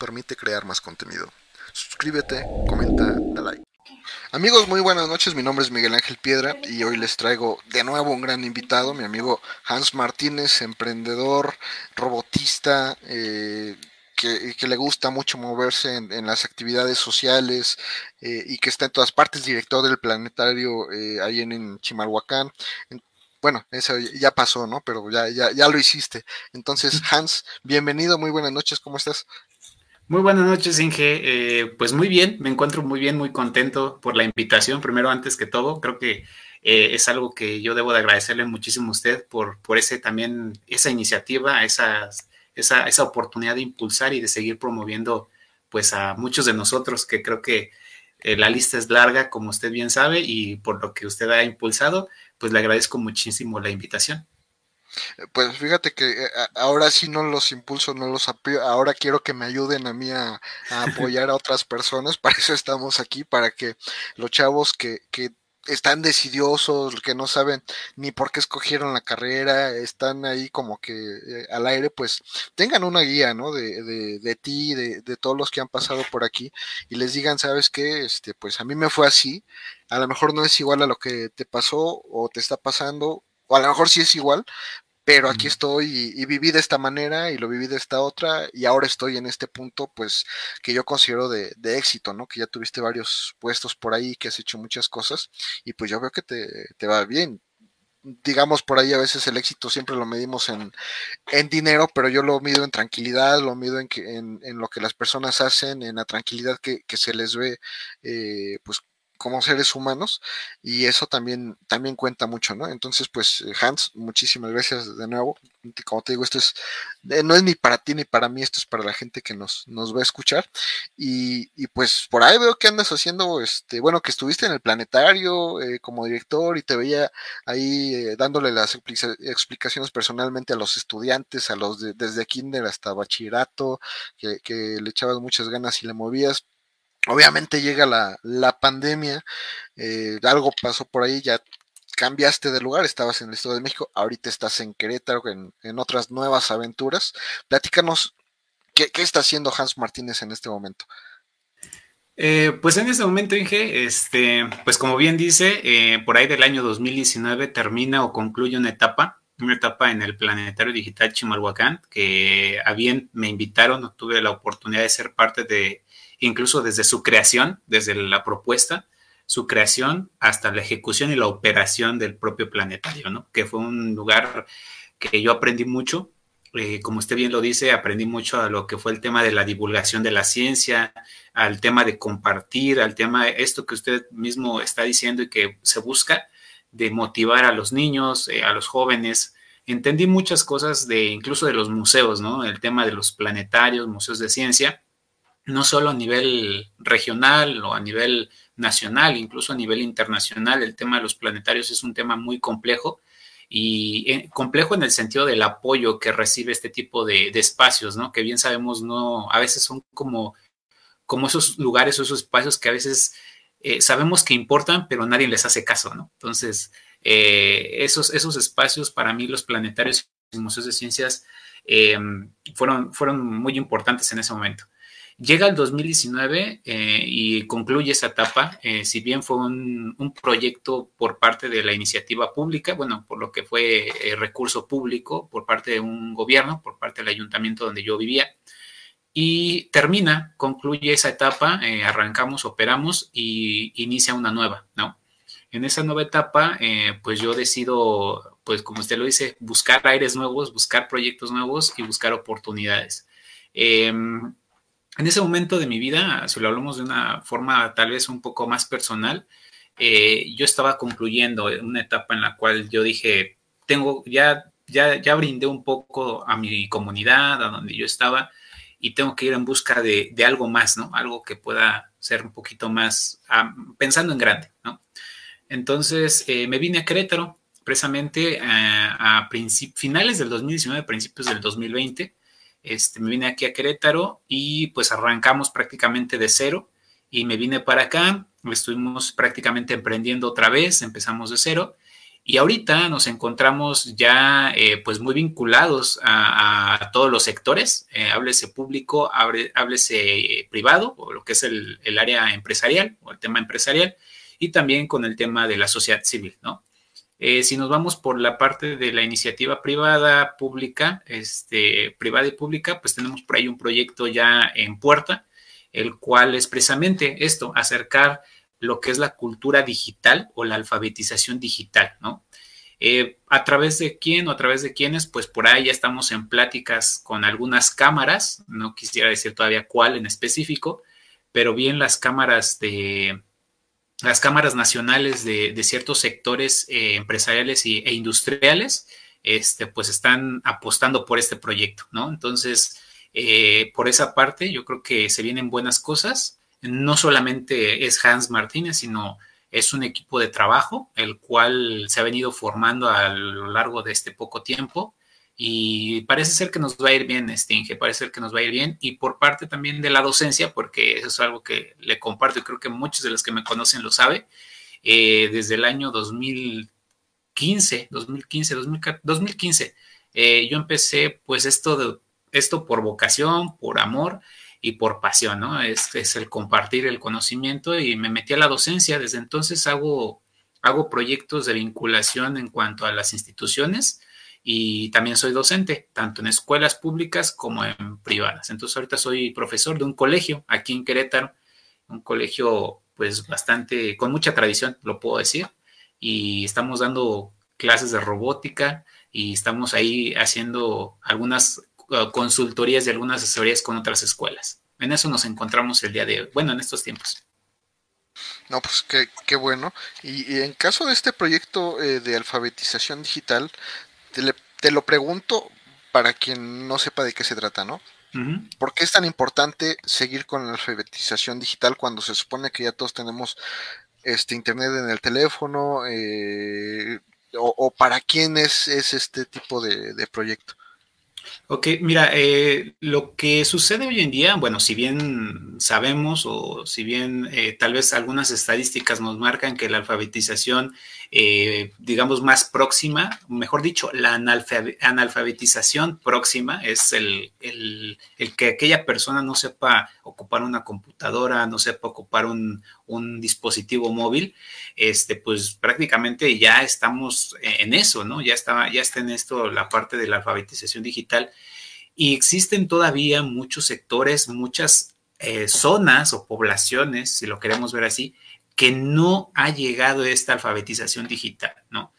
Permite crear más contenido. Suscríbete, comenta, da like. Amigos, muy buenas noches. Mi nombre es Miguel Ángel Piedra y hoy les traigo de nuevo un gran invitado, mi amigo Hans Martínez, emprendedor, robotista, eh, que, le gusta mucho moverse en, las actividades sociales eh, y que está en todas partes, director del planetario eh, ahí en, Chimalhuacán. bueno, eso ya pasó, ¿no? Pero ya, ya, ya lo hiciste. Entonces, Hans, bienvenido, muy buenas noches, ¿cómo estás? Muy buenas noches, Inge. Eh, pues muy bien, me encuentro muy bien, muy contento por la invitación. Primero, antes que todo, creo que eh, es algo que yo debo de agradecerle muchísimo a usted por, por ese también, esa iniciativa, esa, esa oportunidad de impulsar y de seguir promoviendo pues a muchos de nosotros, que creo que eh, la lista es larga, como usted bien sabe, y por lo que usted ha impulsado, pues le agradezco muchísimo la invitación. Pues fíjate que eh, ahora sí no los impulso, no los apoyo, ahora quiero que me ayuden a mí a, apoyar a otras personas, para eso estamos aquí, para que los chavos que, que están decidiosos, que no saben ni por qué escogieron la carrera, están ahí como que eh, al aire, pues tengan una guía, ¿no? De, de, de ti, de, de, todos los que han pasado por aquí y les digan, ¿sabes qué? Este, pues a mí me fue así, a lo mejor no es igual a lo que te pasó o te está pasando, o a lo mejor sí es igual, pero aquí estoy y, viví de esta manera y lo viví de esta otra y ahora estoy en este punto pues que yo considero de, éxito, ¿no? Que ya tuviste varios puestos por ahí, que has hecho muchas cosas y pues yo veo que te, va bien. Digamos por ahí a veces el éxito siempre lo medimos en, en dinero, pero yo lo mido en tranquilidad, lo mido en, que, en, en lo que las personas hacen, en la tranquilidad que, que se les ve eh, pues como seres humanos y eso también, también cuenta mucho, ¿no? Entonces, pues Hans, muchísimas gracias de nuevo. Como te digo, esto es, eh, no es ni para ti ni para mí, esto es para la gente que nos, nos va a escuchar. Y, y pues por ahí veo que andas haciendo, este, bueno, que estuviste en el planetario eh, como director y te veía ahí eh, dándole las explicaciones personalmente a los estudiantes, a los de, desde kinder hasta bachillerato, que le echabas muchas ganas y le movías Obviamente llega la, la pandemia, eh, algo pasó por ahí, ya cambiaste de lugar, estabas en el Estado de México, ahorita estás en Querétaro, en, en otras nuevas aventuras. Platícanos, ¿qué, ¿qué, está haciendo Hans Martínez en este momento? Eh, pues en este momento, Inge, este, pues como bien dice, eh, por ahí del año 2019 termina o concluye una etapa, una etapa en el Planetario Digital Chimalhuacán, que a bien me invitaron, tuve la oportunidad de ser parte de incluso desde su creación, desde la propuesta, su creación hasta la ejecución y la operación del propio planetario, ¿no? Que fue un lugar que yo aprendí mucho. Eh, como usted bien lo dice, aprendí mucho a lo que fue el tema de la divulgación de la ciencia, al tema de compartir, al tema, de esto que usted mismo está diciendo y que se busca, de motivar a los niños, eh, a los jóvenes. Entendí muchas cosas de incluso de los museos, ¿no? El tema de los planetarios, museos de ciencia, no solo a nivel regional o a nivel nacional, incluso a nivel internacional, el tema de los planetarios es un tema muy complejo y eh, complejo en el sentido del apoyo que recibe este tipo de, espacios, ¿no? Que bien sabemos, no, a veces son como, como esos lugares o esos espacios que a veces eh, sabemos que importan, pero nadie les hace caso, ¿no? Entonces, eh, esos, esos espacios, para mí, los planetarios y museos de ciencias, fueron, fueron muy importantes en ese momento. Llega el 2019 eh, y concluye esa etapa, eh, si bien fue un, proyecto por parte de la iniciativa pública, bueno, por lo que fue eh, recurso público por parte de un gobierno, por parte del ayuntamiento donde yo vivía, y termina, concluye esa etapa, arrancamos, operamos y inicia una nueva, ¿no? En esa nueva etapa, pues yo decido, pues como usted lo dice, buscar aires nuevos, buscar proyectos nuevos y buscar oportunidades. Em, en ese momento de mi vida, si lo hablamos de una forma tal vez un poco más personal, eh, yo estaba concluyendo una etapa en la cual yo dije, tengo, ya, ya, ya brindé un poco a mi comunidad, a donde yo estaba, y tengo que ir en busca de, algo más, ¿no? Algo que pueda ser un poquito más, pensando en grande. Entonces eh, me vine a Querétaro, precisamente eh, a finales del 2019, principios del 2020 este, me vine aquí a Querétaro y pues arrancamos prácticamente de cero y me vine para acá, estuvimos prácticamente emprendiendo otra vez, empezamos de cero Y ahorita nos encontramos ya eh, pues muy vinculados a, todos los sectores, eh, háblese público, háblese privado, o lo que es el, el, área empresarial o el tema empresarial, y también con el tema de la sociedad civil, ¿no? Eh, si nos vamos por la parte de la iniciativa privada, pública, este, privada y pública, pues tenemos por ahí un proyecto ya en puerta, el cual es precisamente esto, acercar lo que es la cultura digital o la alfabetización digital, ¿no? Eh, ¿A través de quién o a través de quiénes? Pues por ahí ya estamos en pláticas con algunas cámaras, no quisiera decir todavía cuál en específico, pero bien las cámaras de, las cámaras nacionales de, ciertos sectores eh, empresariales e industriales, este, pues están apostando por este proyecto, ¿no? Entonces, eh, por esa parte, yo creo que se vienen buenas cosas. No solamente es Hans Martínez, sino es un equipo de trabajo, el cual se ha venido formando a lo largo de este poco tiempo y parece ser que nos va a ir bien, Stinge, parece ser que nos va a ir bien. Y por parte también de la docencia, porque eso es algo que le comparto y creo que muchos de los que me conocen lo saben, eh, desde el año 2015, 2015, 2015, yo empecé pues esto, de, esto por vocación, por amor y por pasión, ¿no? Es, es el compartir el conocimiento y me metí a la docencia. Desde entonces hago, hago proyectos de vinculación en cuanto a las instituciones y también soy docente, tanto en escuelas públicas como en privadas. Entonces ahorita soy profesor de un colegio aquí en Querétaro, un colegio pues bastante, con mucha tradición, lo puedo decir, y estamos dando clases de robótica y estamos ahí haciendo algunas uh, consultorías y algunas asesorías con otras escuelas. En eso nos encontramos el día de, bueno, en estos tiempos. No, pues qué, bueno. Y, en caso de este proyecto eh, de alfabetización digital, te, lo pregunto para quien no sepa de qué se trata, ¿no? ¿Por qué es tan importante seguir con la alfabetización digital cuando se supone que ya todos tenemos este internet en el teléfono? Eh, o, para quién es, es este tipo de proyecto? Ok, mira, eh, lo que sucede hoy en día, bueno, si bien sabemos o si bien eh, tal vez algunas estadísticas nos marcan que la alfabetización, eh, digamos, más próxima, mejor dicho, la analfabetización próxima es el, el, que aquella persona no sepa ocupar una computadora, no sepa ocupar un, un dispositivo móvil, este, pues prácticamente ya estamos en eso, ¿no? Ya está, ya está en esto la parte de la alfabetización digital y existen todavía muchos sectores, muchas eh, zonas o poblaciones, si lo queremos ver así, que no ha llegado esta alfabetización digital, ¿no?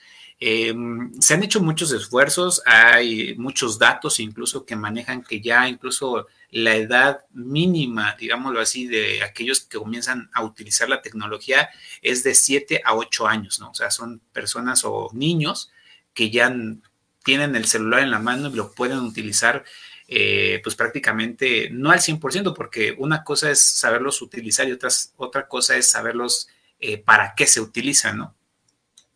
Em, se han hecho muchos esfuerzos, hay muchos datos incluso que manejan que ya incluso la edad mínima, digámoslo así, de aquellos que comienzan a utilizar la tecnología es de 7 a 8 años, ¿no? O sea, son personas o niños que ya tienen el celular en la mano y lo pueden utilizar eh, pues prácticamente no al 100%, porque una cosa es saberlos utilizar y otras, otra cosa es saberlos eh, para qué se utilizan, ¿no?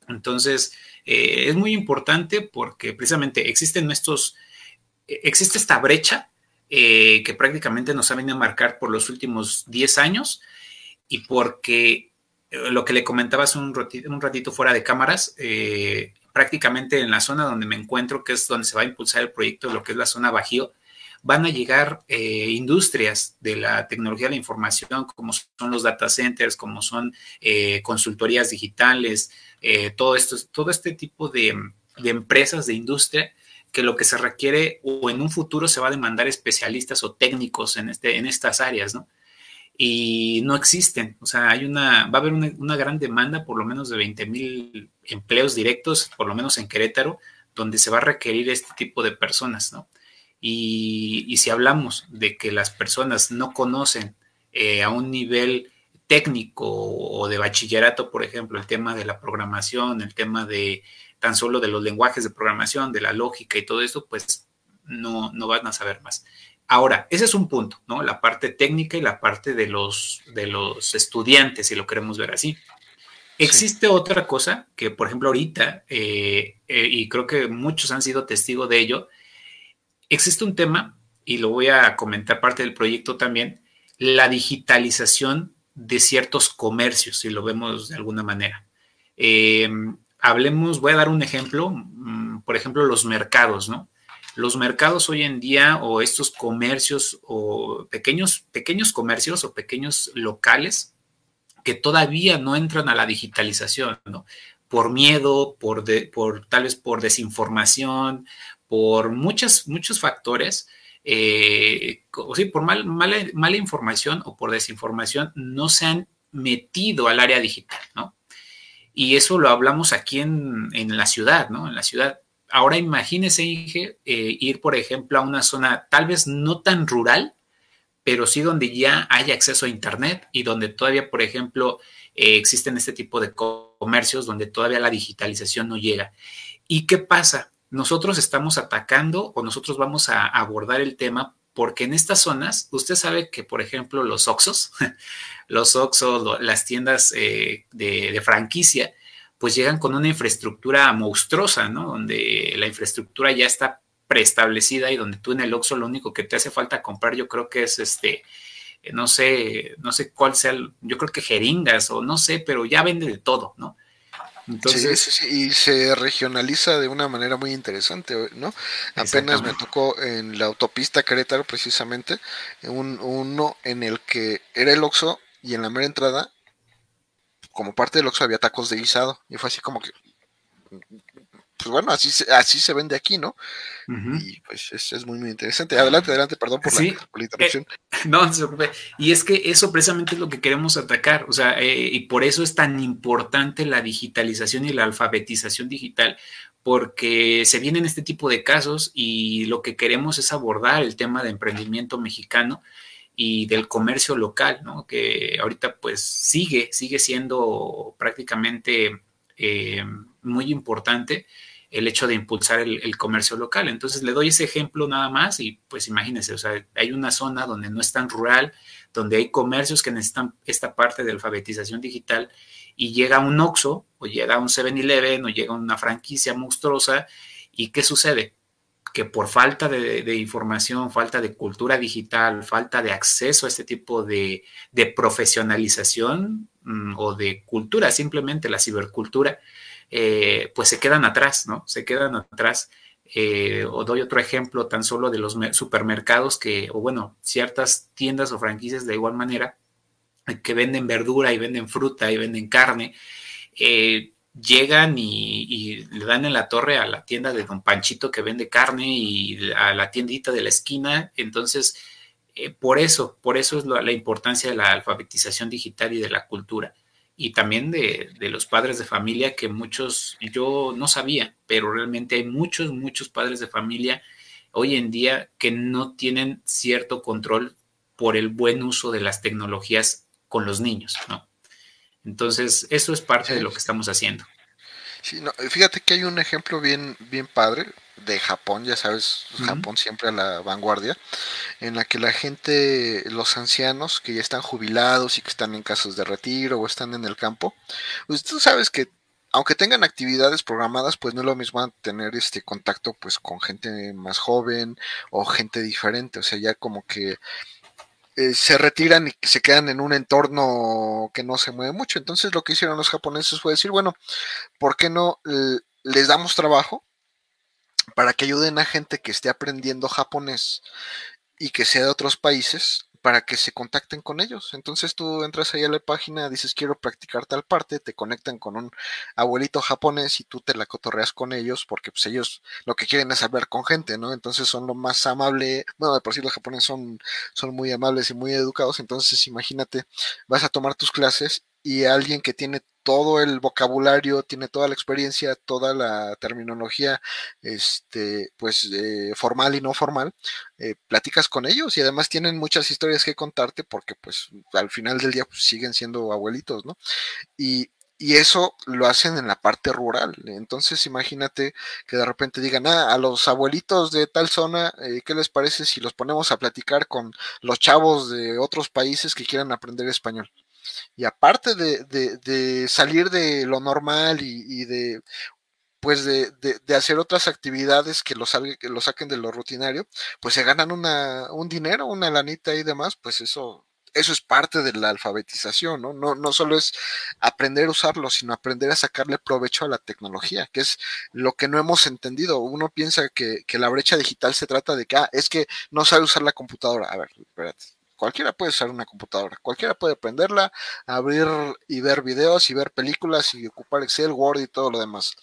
Entonces, eh, es muy importante porque precisamente existen estos, existe esta brecha que prácticamente nos ha venido a marcar por los últimos 10 años y porque lo que le comentabas un ratito, un ratito fuera de cámaras, prácticamente en la zona donde me encuentro, que es donde se va a impulsar el proyecto, lo que es la zona Bajío, van a llegar eh, industrias de la tecnología de la información, como son los data centers, como son eh, consultorías digitales, eh, todo, esto, todo este tipo de, empresas de industria que lo que se requiere o en un futuro se va a demandar especialistas o técnicos en, este, en estas áreas, ¿no? y no existen. O sea, hay una, va a haber una, gran demanda, por lo menos de 20 mil empleos directos, por lo menos en Querétaro, donde se va a requerir este tipo de personas, ¿no? Y, si hablamos de que las personas no conocen eh, a un nivel técnico o de bachillerato, por ejemplo, el tema de la programación, el tema de tan solo de los lenguajes de programación, de la lógica y todo esto, pues no, no van a saber más. Ahora, ese es un punto, ¿no? La parte técnica y la parte de los, de los estudiantes, si lo queremos ver así. Existe otra cosa que, por ejemplo, ahorita, eh, eh, y creo que muchos han sido testigos de ello, existe un tema, y lo voy a comentar parte del proyecto también, la digitalización de ciertos comercios, si lo vemos de alguna manera. Eh, hablemos, voy a dar un ejemplo, mm, por ejemplo, los mercados, ¿no? Los mercados hoy en día o estos comercios o pequeños, pequeños comercios o pequeños locales que todavía no entran a la digitalización, ¿no? Por miedo, por, por tal vez por desinformación, por muchos, muchos factores, eh, o sí, por mal, mala, mala información o por desinformación, no se han metido al área digital, ¿no? Y eso lo hablamos aquí en, la ciudad, ¿no? En la ciudad. Ahora imagínese, Inge, eh, ir, por ejemplo, a una zona tal vez no tan rural, pero sí donde ya hay acceso a Internet y donde todavía, por ejemplo, eh, existen este tipo de comercios donde todavía la digitalización no llega. ¿Y qué pasa? Nosotros estamos atacando o nosotros vamos a abordar el tema porque en estas zonas, usted sabe que, por ejemplo, los Oxos, los Oxos, las tiendas eh, de, franquicia, pues llegan con una infraestructura monstruosa, ¿no? Donde la infraestructura ya está preestablecida y donde tú en el Oxxo lo único que te hace falta comprar, yo creo que es este, no sé, no sé cuál sea, yo creo que jeringas o no sé, pero ya vende de todo, ¿no? Sí, sí, sí, y se regionaliza de una manera muy interesante, ¿no? Apenas me tocó en la autopista Querétaro, precisamente, un, uno en el que era el Oxxo y en la mera entrada, como parte del Oxxo había tacos de guisado, y fue así como que, pues bueno, así se, así se vende aquí, ¿no? Y pues es, muy, muy interesante. Adelante, adelante, perdón por, la, interrupción. Eh, no, no se preocupe. Y es que eso precisamente es lo que queremos atacar, o sea, eh, y por eso es tan importante la digitalización y la alfabetización digital, porque se vienen este tipo de casos y lo que queremos es abordar el tema de emprendimiento mexicano y del comercio local, ¿no? Que ahorita pues sigue, sigue siendo prácticamente eh, muy importante el hecho de impulsar el, comercio local. Entonces le doy ese ejemplo nada más y pues imagínense, o sea, hay una zona donde no es tan rural, donde hay comercios que necesitan esta parte de alfabetización digital y llega un Oxxo o llega un 7-Eleven o llega una franquicia monstruosa y ¿qué sucede? que por falta de, información, falta de cultura digital, falta de acceso a este tipo de, profesionalización mm, o de cultura, simplemente la cibercultura, eh, pues se quedan atrás, ¿no? Se quedan atrás. Eh, o doy otro ejemplo tan solo de los supermercados que, o bueno, ciertas tiendas o franquicias de igual manera, que venden verdura y venden fruta y venden carne, eh, llegan y, le dan en la torre a la tienda de Don Panchito que vende carne y a la tiendita de la esquina. Entonces, por eso, por eso es la importancia de la alfabetización digital y de la cultura y también de, los padres de familia que muchos, yo no sabía, pero realmente hay muchos, muchos padres de familia hoy en día que no tienen cierto control por el buen uso de las tecnologías con los niños, ¿no? Entonces, eso es parte de lo que estamos haciendo. Sí, no, fíjate que hay un ejemplo bien, bien padre de Japón, ya sabes, Japón siempre a la vanguardia, en la que la gente, los ancianos que ya están jubilados y que están en casos de retiro o están en el campo, pues tú sabes que aunque tengan actividades programadas, pues no es lo mismo tener este contacto pues con gente más joven o gente diferente, o sea, ya como que eh, se retiran y se quedan en un entorno que no se mueve mucho. Entonces lo que hicieron los japoneses fue decir, bueno, ¿por qué no les damos trabajo? para que ayuden a gente que esté aprendiendo japonés y que sea de otros países para que se contacten con ellos. Entonces tú entras ahí a la página, dices quiero practicar tal parte, te conectan con un abuelito japonés y tú te la cotorreas con ellos porque pues ellos lo que quieren es hablar con gente, ¿no? Entonces son lo más amable, bueno, de por sí los japoneses son, son muy amables y muy educados, entonces imagínate, vas a tomar tus clases y alguien que tiene todo el vocabulario, tiene toda la experiencia, toda la terminología, este, pues eh, formal y no formal, eh, platicas con ellos y además tienen muchas historias que contarte porque pues al final del día pues, siguen siendo abuelitos, ¿no? Y, y eso lo hacen en la parte rural. Entonces imagínate que de repente digan, ah, a los abuelitos de tal zona, eh, ¿qué les parece si los ponemos a platicar con los chavos de otros países que quieran aprender español? Y aparte de, salir de lo normal y, de pues de, hacer otras actividades que lo, que saquen de lo rutinario, pues se ganan una, un dinero, una lanita y demás, pues eso eso es parte de la alfabetización, ¿no? ¿no? No solo es aprender a usarlo, sino aprender a sacarle provecho a la tecnología, que es lo que no hemos entendido. Uno piensa que, que la brecha digital se trata de que, ah, es que no sabe usar la computadora. A ver, espérate Cualquiera puede usar una computadora, cualquiera puede prenderla, abrir y ver videos y ver películas y ocupar Excel, Word y todo lo demás.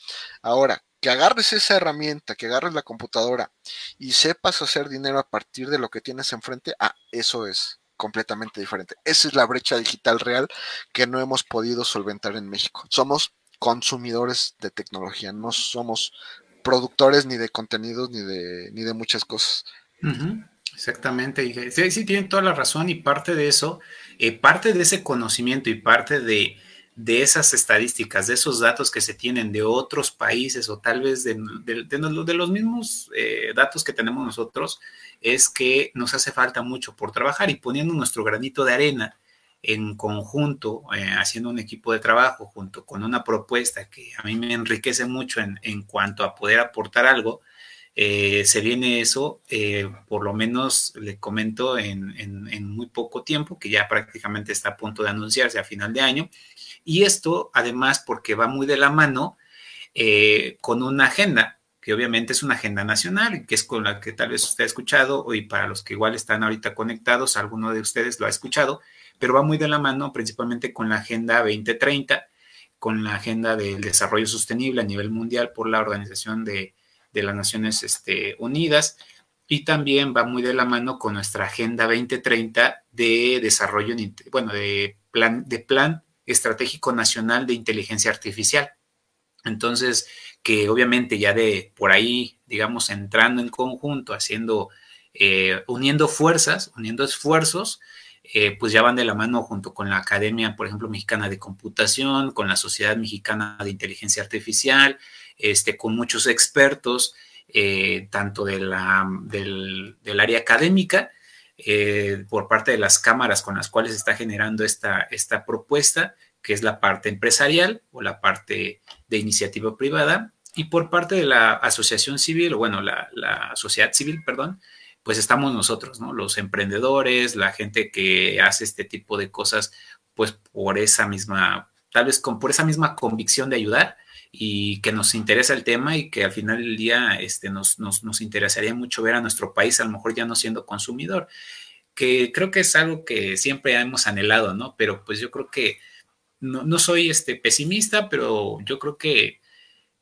Ahora, que agarres esa herramienta, que agarres la computadora y sepas hacer dinero a partir de lo que tienes enfrente, ah, eso es completamente diferente. Esa es la brecha digital real que no hemos podido solventar en México. Somos consumidores de tecnología, no somos productores ni de contenidos ni de, ni de muchas cosas. Exactamente, sí, sí, tienen toda la razón y parte de eso, eh, parte de ese conocimiento y parte de, de, esas estadísticas, de esos datos que se tienen de otros países o tal vez de, de los mismos eh, datos que tenemos nosotros, es que nos hace falta mucho por trabajar y poniendo nuestro granito de arena en conjunto, eh, haciendo un equipo de trabajo junto con una propuesta que a mí me enriquece mucho en, en cuanto a poder aportar algo, eh, se viene eso, eh, por lo menos le comento en, muy poco tiempo, que ya prácticamente está a punto de anunciarse a final de año. Y esto además porque va muy de la mano eh, con una agenda, que obviamente es una agenda nacional, que es con la que tal vez usted ha escuchado, y para los que igual están ahorita conectados, alguno de ustedes lo ha escuchado, pero va muy de la mano principalmente con la Agenda 2030, con la Agenda del Desarrollo Sostenible a nivel mundial por la Organización de, de las Naciones este, Unidas y también va muy de la mano con nuestra Agenda 2030 de desarrollo, bueno, de plan, de plan estratégico nacional de inteligencia artificial. Entonces, que obviamente ya de por ahí, digamos, entrando en conjunto, haciendo, eh, uniendo fuerzas, uniendo esfuerzos, eh, pues ya van de la mano junto con la Academia, por ejemplo, Mexicana de Computación, con la Sociedad Mexicana de Inteligencia Artificial, este, con muchos expertos, eh, tanto de la, del, área académica, eh, por parte de las cámaras con las cuales está generando esta, esta propuesta, que es la parte empresarial o la parte de iniciativa privada, y por parte de la asociación civil, o bueno, la sociedad civil, perdón, pues estamos nosotros, ¿no? Los emprendedores, la gente que hace este tipo de cosas, pues por esa misma, tal vez con, por esa misma convicción de ayudar y que nos interesa el tema y que al final del día este, nos, nos, nos interesaría mucho ver a nuestro país a lo mejor ya no siendo consumidor, que creo que es algo que siempre hemos anhelado, ¿no? Pero pues yo creo que no, no soy este, pesimista, pero yo creo que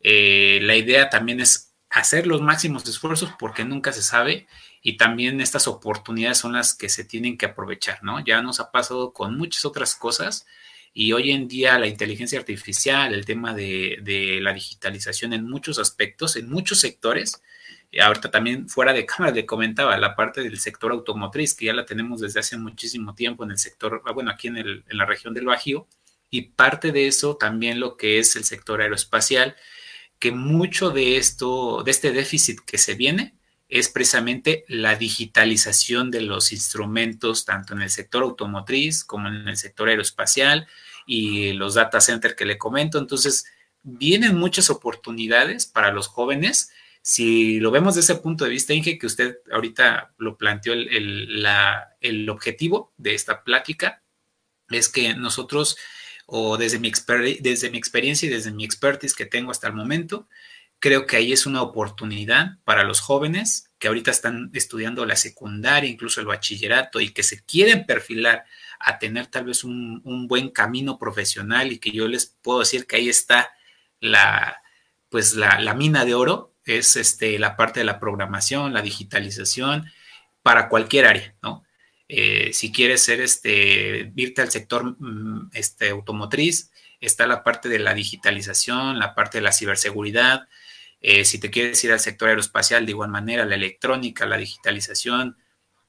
eh, la idea también es hacer los máximos esfuerzos porque nunca se sabe y también estas oportunidades son las que se tienen que aprovechar, ¿no? Ya nos ha pasado con muchas otras cosas y hoy en día la inteligencia artificial, el tema de, la digitalización en muchos aspectos, en muchos sectores, ahorita también fuera de cámara le comentaba la parte del sector automotriz, que ya la tenemos desde hace muchísimo tiempo en el sector, ah, bueno, aquí en, en la región del Bajío, y parte de eso también lo que es el sector aeroespacial, que mucho de esto, de este déficit que se viene, es precisamente la digitalización de los instrumentos, tanto en el sector automotriz como en el sector aeroespacial y los data centers que le comento. Entonces, vienen muchas oportunidades para los jóvenes. Si lo vemos desde ese punto de vista, Inge, que usted ahorita lo planteó, el, el objetivo de esta plática es que nosotros, o desde mi, desde mi experiencia y desde mi expertise que tengo hasta el momento, Creo que ahí es una oportunidad para los jóvenes que ahorita están estudiando la secundaria, incluso el bachillerato, y que se quieren perfilar a tener tal vez un, buen camino profesional y que yo les puedo decir que ahí está la, pues la, mina de oro, es este, la parte de la programación, la digitalización, para cualquier área, ¿no? Eh, si quieres ser este, irte al sector mm, este, automotriz, está la parte de la digitalización, la parte de la ciberseguridad, eh, si te quieres ir al sector aeroespacial, de igual manera, la electrónica, la digitalización,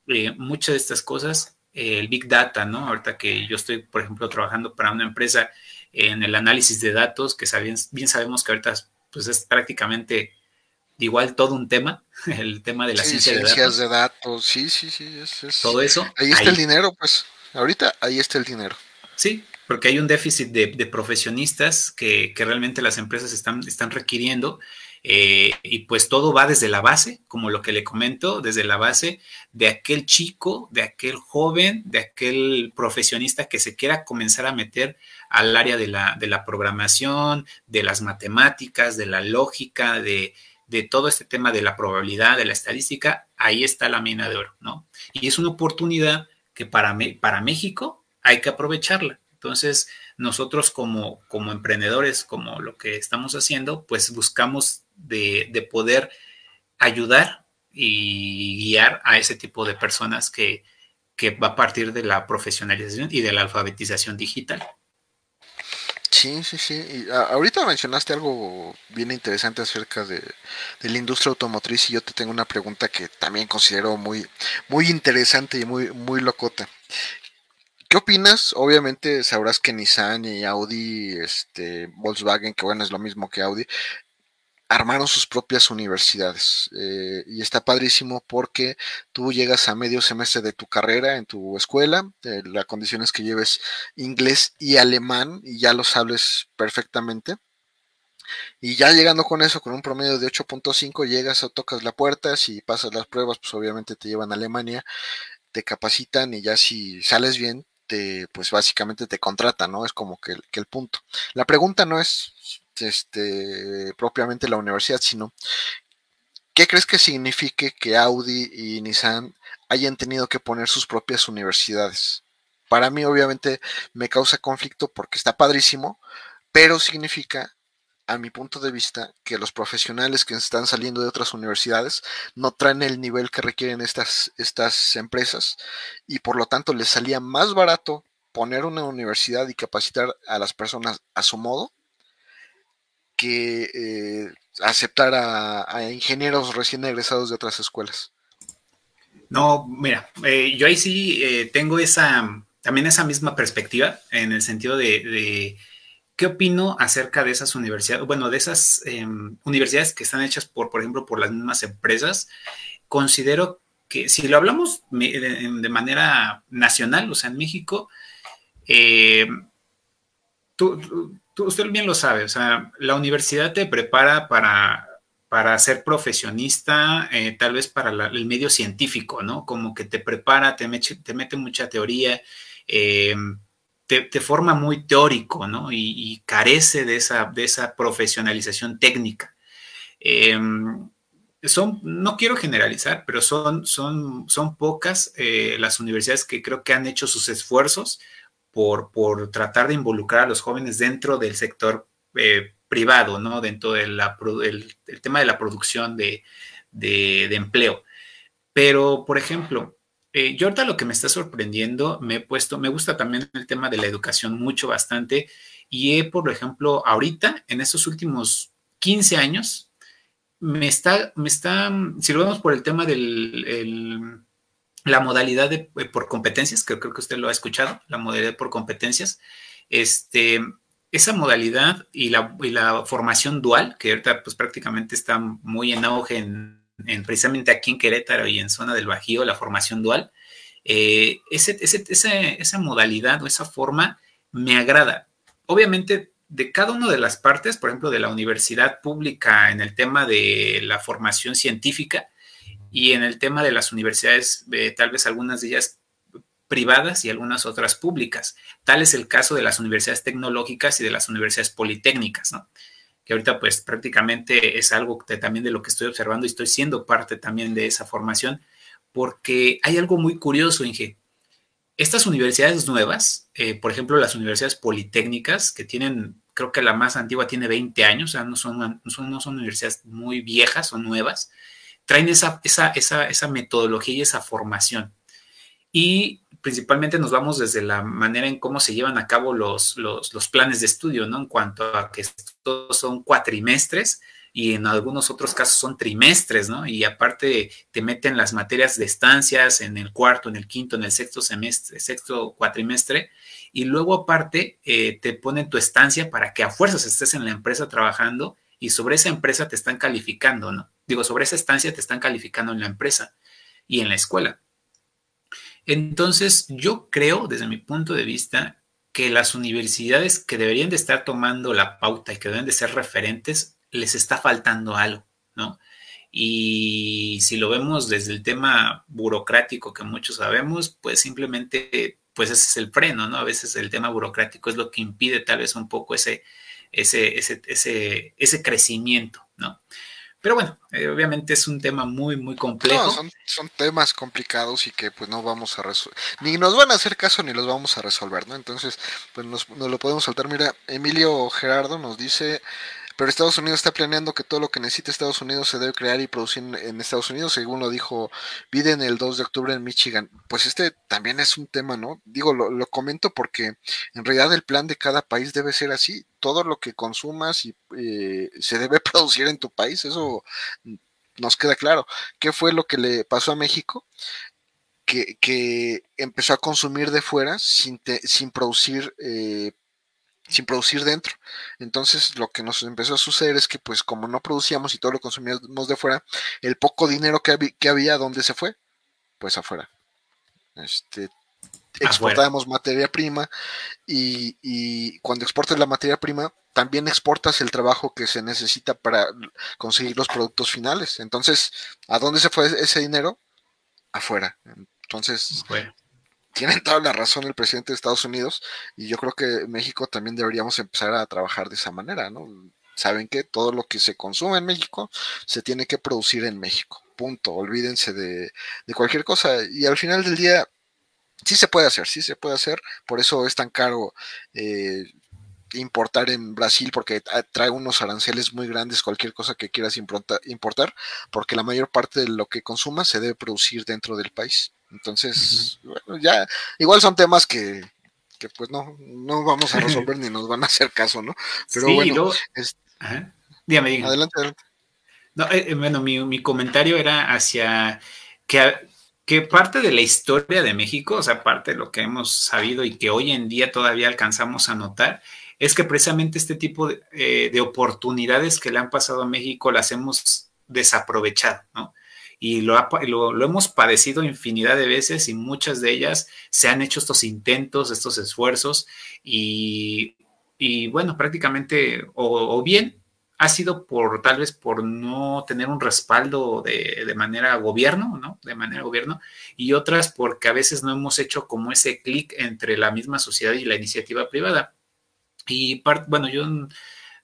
eh, muchas de estas cosas, eh, el Big Data, ¿no? Ahorita que yo estoy, por ejemplo, trabajando para una empresa en el análisis de datos, que bien sabemos que ahorita pues es prácticamente igual todo un tema, el tema de la ciencia de datos. de datos. Sí, sí, sí. todo eso. Ahí está el dinero, pues. Ahorita ahí está el dinero. Sí, porque hay un déficit de, profesionistas que, que, realmente las empresas están, están requiriendo Eh, y pues todo va desde la base, como lo que le comento, desde la base de aquel chico, de aquel joven, de aquel profesionista que se quiera comenzar a meter al área de la, de la programación, de las matemáticas, de la lógica, de, de todo este tema de la probabilidad, de la estadística, ahí está la mina de oro, ¿no? Y es una oportunidad que para, para México hay que aprovecharla. Entonces, nosotros como, como emprendedores, como lo que estamos haciendo, pues buscamos de, de poder ayudar y guiar a ese tipo de personas que, que va a partir de la profesionalización y de la alfabetización digital. Sí, sí, sí. Y ahorita mencionaste algo bien interesante acerca de, la industria automotriz y yo te tengo una pregunta que también considero muy, muy interesante y muy, muy locota. ¿Qué opinas? Obviamente sabrás que Nissan y Audi, este, Volkswagen, que bueno, es lo mismo que Audi, armaron sus propias universidades. Eh, y está padrísimo porque tú llegas a medio semestre de tu carrera en tu escuela, eh, la condición es que lleves inglés y alemán y ya los hables perfectamente. Y ya llegando con eso, con un promedio de 8.5, llegas o tocas la puerta, si pasas las pruebas, pues obviamente te llevan a Alemania, te capacitan y ya si sales bien, pues básicamente te contratan, ¿no? Es como que, que el punto. La pregunta no es este, propiamente la universidad, sino ¿qué crees que signifique que Audi y Nissan hayan tenido que poner sus propias universidades? Para mí obviamente me causa conflicto porque está padrísimo, pero significa, a mi punto de vista, que los profesionales que están saliendo de otras universidades no traen el nivel que requieren estas, estas empresas y por lo tanto les salía más barato poner una universidad y capacitar a las personas a su modo que eh, aceptar a, ingenieros recién egresados de otras escuelas. No, mira, eh, yo ahí sí eh, tengo esa, también esa misma perspectiva en el sentido de, qué opino acerca de esas universidades, bueno, de esas em, universidades que están hechas por, por ejemplo, por las mismas empresas. Considero que si lo hablamos de, manera nacional, o sea, en México, tú, usted bien lo sabe, o sea, la universidad te prepara para, para ser profesionista, eh, tal vez para el medio científico, ¿no? Como que te prepara, te, te mete mucha teoría, eh, te, forma muy teórico, ¿no? Y, carece de esa, de esa profesionalización técnica. Eh, son, no quiero generalizar, pero son, son, son pocas las universidades que creo que han hecho sus esfuerzos por, por tratar de involucrar a los jóvenes dentro del sector eh, privado, ¿no? Dentro del el tema de la producción de, empleo. Pero, por ejemplo, eh, yo ahorita lo que me está sorprendiendo, me he puesto, me gusta también el tema de la educación mucho, bastante, y he, por ejemplo, ahorita, en estos últimos 15 años, me está, me está, si lo vemos por el tema del la modalidad de, eh, por competencias, que creo que usted lo ha escuchado, la modalidad por competencias, este, esa modalidad y la, la formación dual, que ahorita pues prácticamente está muy en auge en, precisamente aquí en Querétaro y en zona del Bajío, la formación dual, eh, esa modalidad o esa forma me agrada. Obviamente, de cada una de las partes, por ejemplo, de la universidad pública en el tema de la formación científica, y en el tema de las universidades, eh, tal vez algunas de ellas privadas y algunas otras públicas. Tal es el caso de las universidades tecnológicas y de las universidades politécnicas, ¿no? Ahorita pues prácticamente es algo que también de lo que estoy observando y estoy siendo parte también de esa formación, porque hay algo muy curioso, Inge. Estas universidades nuevas, eh, por ejemplo, las universidades politécnicas, que tienen, creo que la más antigua tiene 20 años, o sea, no son, no son, no son universidades muy viejas o nuevas, traen esa, esa, esa, esa metodología y esa formación. Y principalmente nos vamos desde la manera en cómo se llevan a cabo los, los, planes de estudio, ¿no? En cuanto a que todos son cuatrimestres y en algunos otros casos son trimestres, ¿no? Y aparte te meten las materias de estancias en el cuarto, en el quinto, en el sexto semestre, sexto cuatrimestre, y luego aparte eh, te ponen tu estancia para que a fuerzas estés en la empresa trabajando y sobre esa empresa te están calificando, ¿no? Digo, sobre esa estancia te están calificando en la empresa y en la escuela. Entonces, yo creo, desde mi punto de vista, que las universidades que deberían de estar tomando la pauta y que deben de ser referentes les está faltando algo, ¿no? Y si lo vemos desde el tema burocrático que muchos sabemos, pues simplemente, pues ese es el freno, ¿no? A veces el tema burocrático es lo que impide tal vez un poco ese, ese, ese, ese, ese crecimiento, ¿no? Pero bueno, eh, obviamente es un tema muy, muy complejo. son, son, temas complicados y que pues no vamos a resolver, ni nos van a hacer caso ni los vamos a resolver, ¿no? Entonces, pues nos, nos lo podemos saltar. Mira, Emilio Gerardo nos dice, pero Estados Unidos está planeando que todo lo que necesita Estados Unidos se debe crear y producir en Estados Unidos, según lo dijo Biden el 2 de octubre en Michigan. Pues este también es un tema, ¿no? Digo, lo, comento porque en realidad el plan de cada país debe ser así. Todo lo que consumas y, eh, se debe producir en tu país, eso nos queda claro. ¿Qué fue lo que le pasó a México? Que, que empezó a consumir de fuera sin, te, sin producir eh, sin producir dentro. Entonces lo que nos empezó a suceder es que pues como no producíamos y todo lo consumíamos de fuera, el poco dinero que, había, que había, ¿dónde se fue? Pues afuera. Este, exportábamos materia prima y, y, cuando exportas la materia prima, también exportas el trabajo que se necesita para conseguir los productos finales. Entonces, ¿a dónde se fue ese dinero? Afuera. Entonces, bueno tienen toda la razón el presidente de Estados Unidos y yo creo que México también deberíamos empezar a trabajar de esa manera, ¿no? Saben que todo lo que se consume en México se tiene que producir en México, punto, olvídense de, de cualquier cosa y al final del día sí se puede hacer, sí se puede hacer, por eso es tan caro eh, importar en Brasil porque trae unos aranceles muy grandes cualquier cosa que quieras importar, porque la mayor parte de lo que consumas se debe producir dentro del país. Entonces, bueno, ya, igual son temas que, que pues no, no vamos a resolver ni nos van a hacer caso, ¿no? Pero bueno, es... dígame, dígame. Adelante, adelante. No, eh, eh, bueno, mi, mi, comentario era hacia que, que parte de la historia de México, o sea, parte de lo que hemos sabido y que hoy en día todavía alcanzamos a notar, es que precisamente este tipo de, eh, de oportunidades que le han pasado a México las hemos desaprovechado, ¿no? Y lo, lo, lo, hemos padecido infinidad de veces y muchas de ellas se han hecho estos intentos, estos esfuerzos y, y bueno, prácticamente o, bien ha sido por tal vez por no tener un respaldo de, de, manera gobierno, ¿no? De manera gobierno y otras porque a veces no hemos hecho como ese clic entre la misma sociedad y la iniciativa privada. Y bueno, yo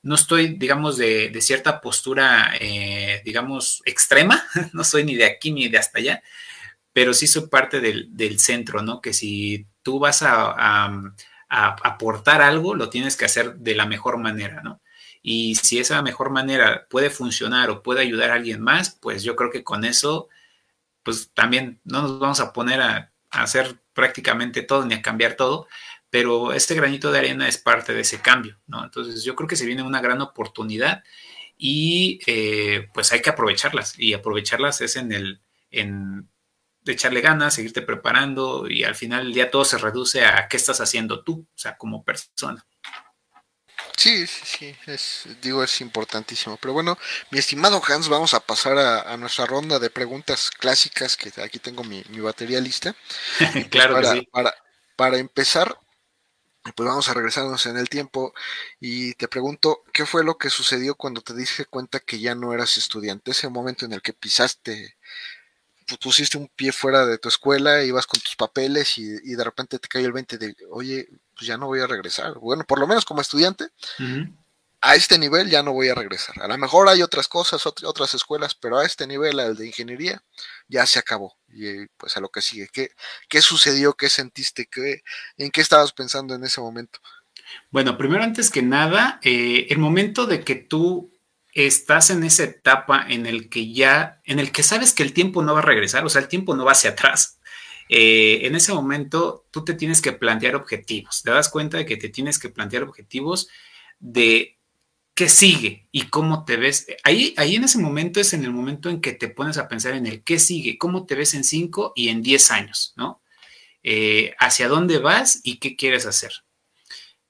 no estoy, digamos, de, cierta postura, eh, digamos, extrema, no soy ni de aquí ni de hasta allá, pero sí soy parte del, centro, ¿no? Que si tú vas a, aportar algo, lo tienes que hacer de la mejor manera, ¿no? Y si esa mejor manera puede funcionar o puede ayudar a alguien más, pues yo creo que con eso, pues también no nos vamos a poner a, a hacer prácticamente todo ni a cambiar todo, pero este granito de arena es parte de ese cambio, ¿no? Entonces yo creo que se viene una gran oportunidad y eh, pues hay que aprovecharlas y aprovecharlas es en el, en echarle ganas, seguirte preparando y al final día todo se reduce a qué estás haciendo tú, o sea, como persona. Sí, sí, sí, es, digo, es importantísimo. Pero bueno, mi estimado Hans, vamos a pasar a, a nuestra ronda de preguntas clásicas, que aquí tengo mi, mi batería lista. claro para, que sí. para, para empezar, pues vamos a regresarnos en el tiempo y te pregunto, ¿qué fue lo que sucedió cuando te diste cuenta que ya no eras estudiante? Ese momento en el que pisaste, pusiste un pie fuera de tu escuela, ibas con tus papeles y, y de repente te cayó el 20 de, oye, pues ya no voy a regresar. Bueno, por lo menos como estudiante, uh -huh. a este nivel ya no voy a regresar. A lo mejor hay otras cosas, otras escuelas, pero a este nivel, al de ingeniería, ya se acabó. Y pues a lo que sigue. ¿Qué, qué sucedió? ¿Qué sentiste? ¿Qué, ¿En qué estabas pensando en ese momento? Bueno, primero, antes que nada, eh, el momento de que tú estás en esa etapa en el que ya, en el que sabes que el tiempo no va a regresar, o sea, el tiempo no va hacia atrás. Eh, en ese momento tú te tienes que plantear objetivos. Te das cuenta de que te tienes que plantear objetivos de qué sigue y cómo te ves. Ahí, ahí en ese momento es en el momento en que te pones a pensar en el qué sigue, cómo te ves en 5 y en 10 años, ¿no? Eh, hacia dónde vas y qué quieres hacer.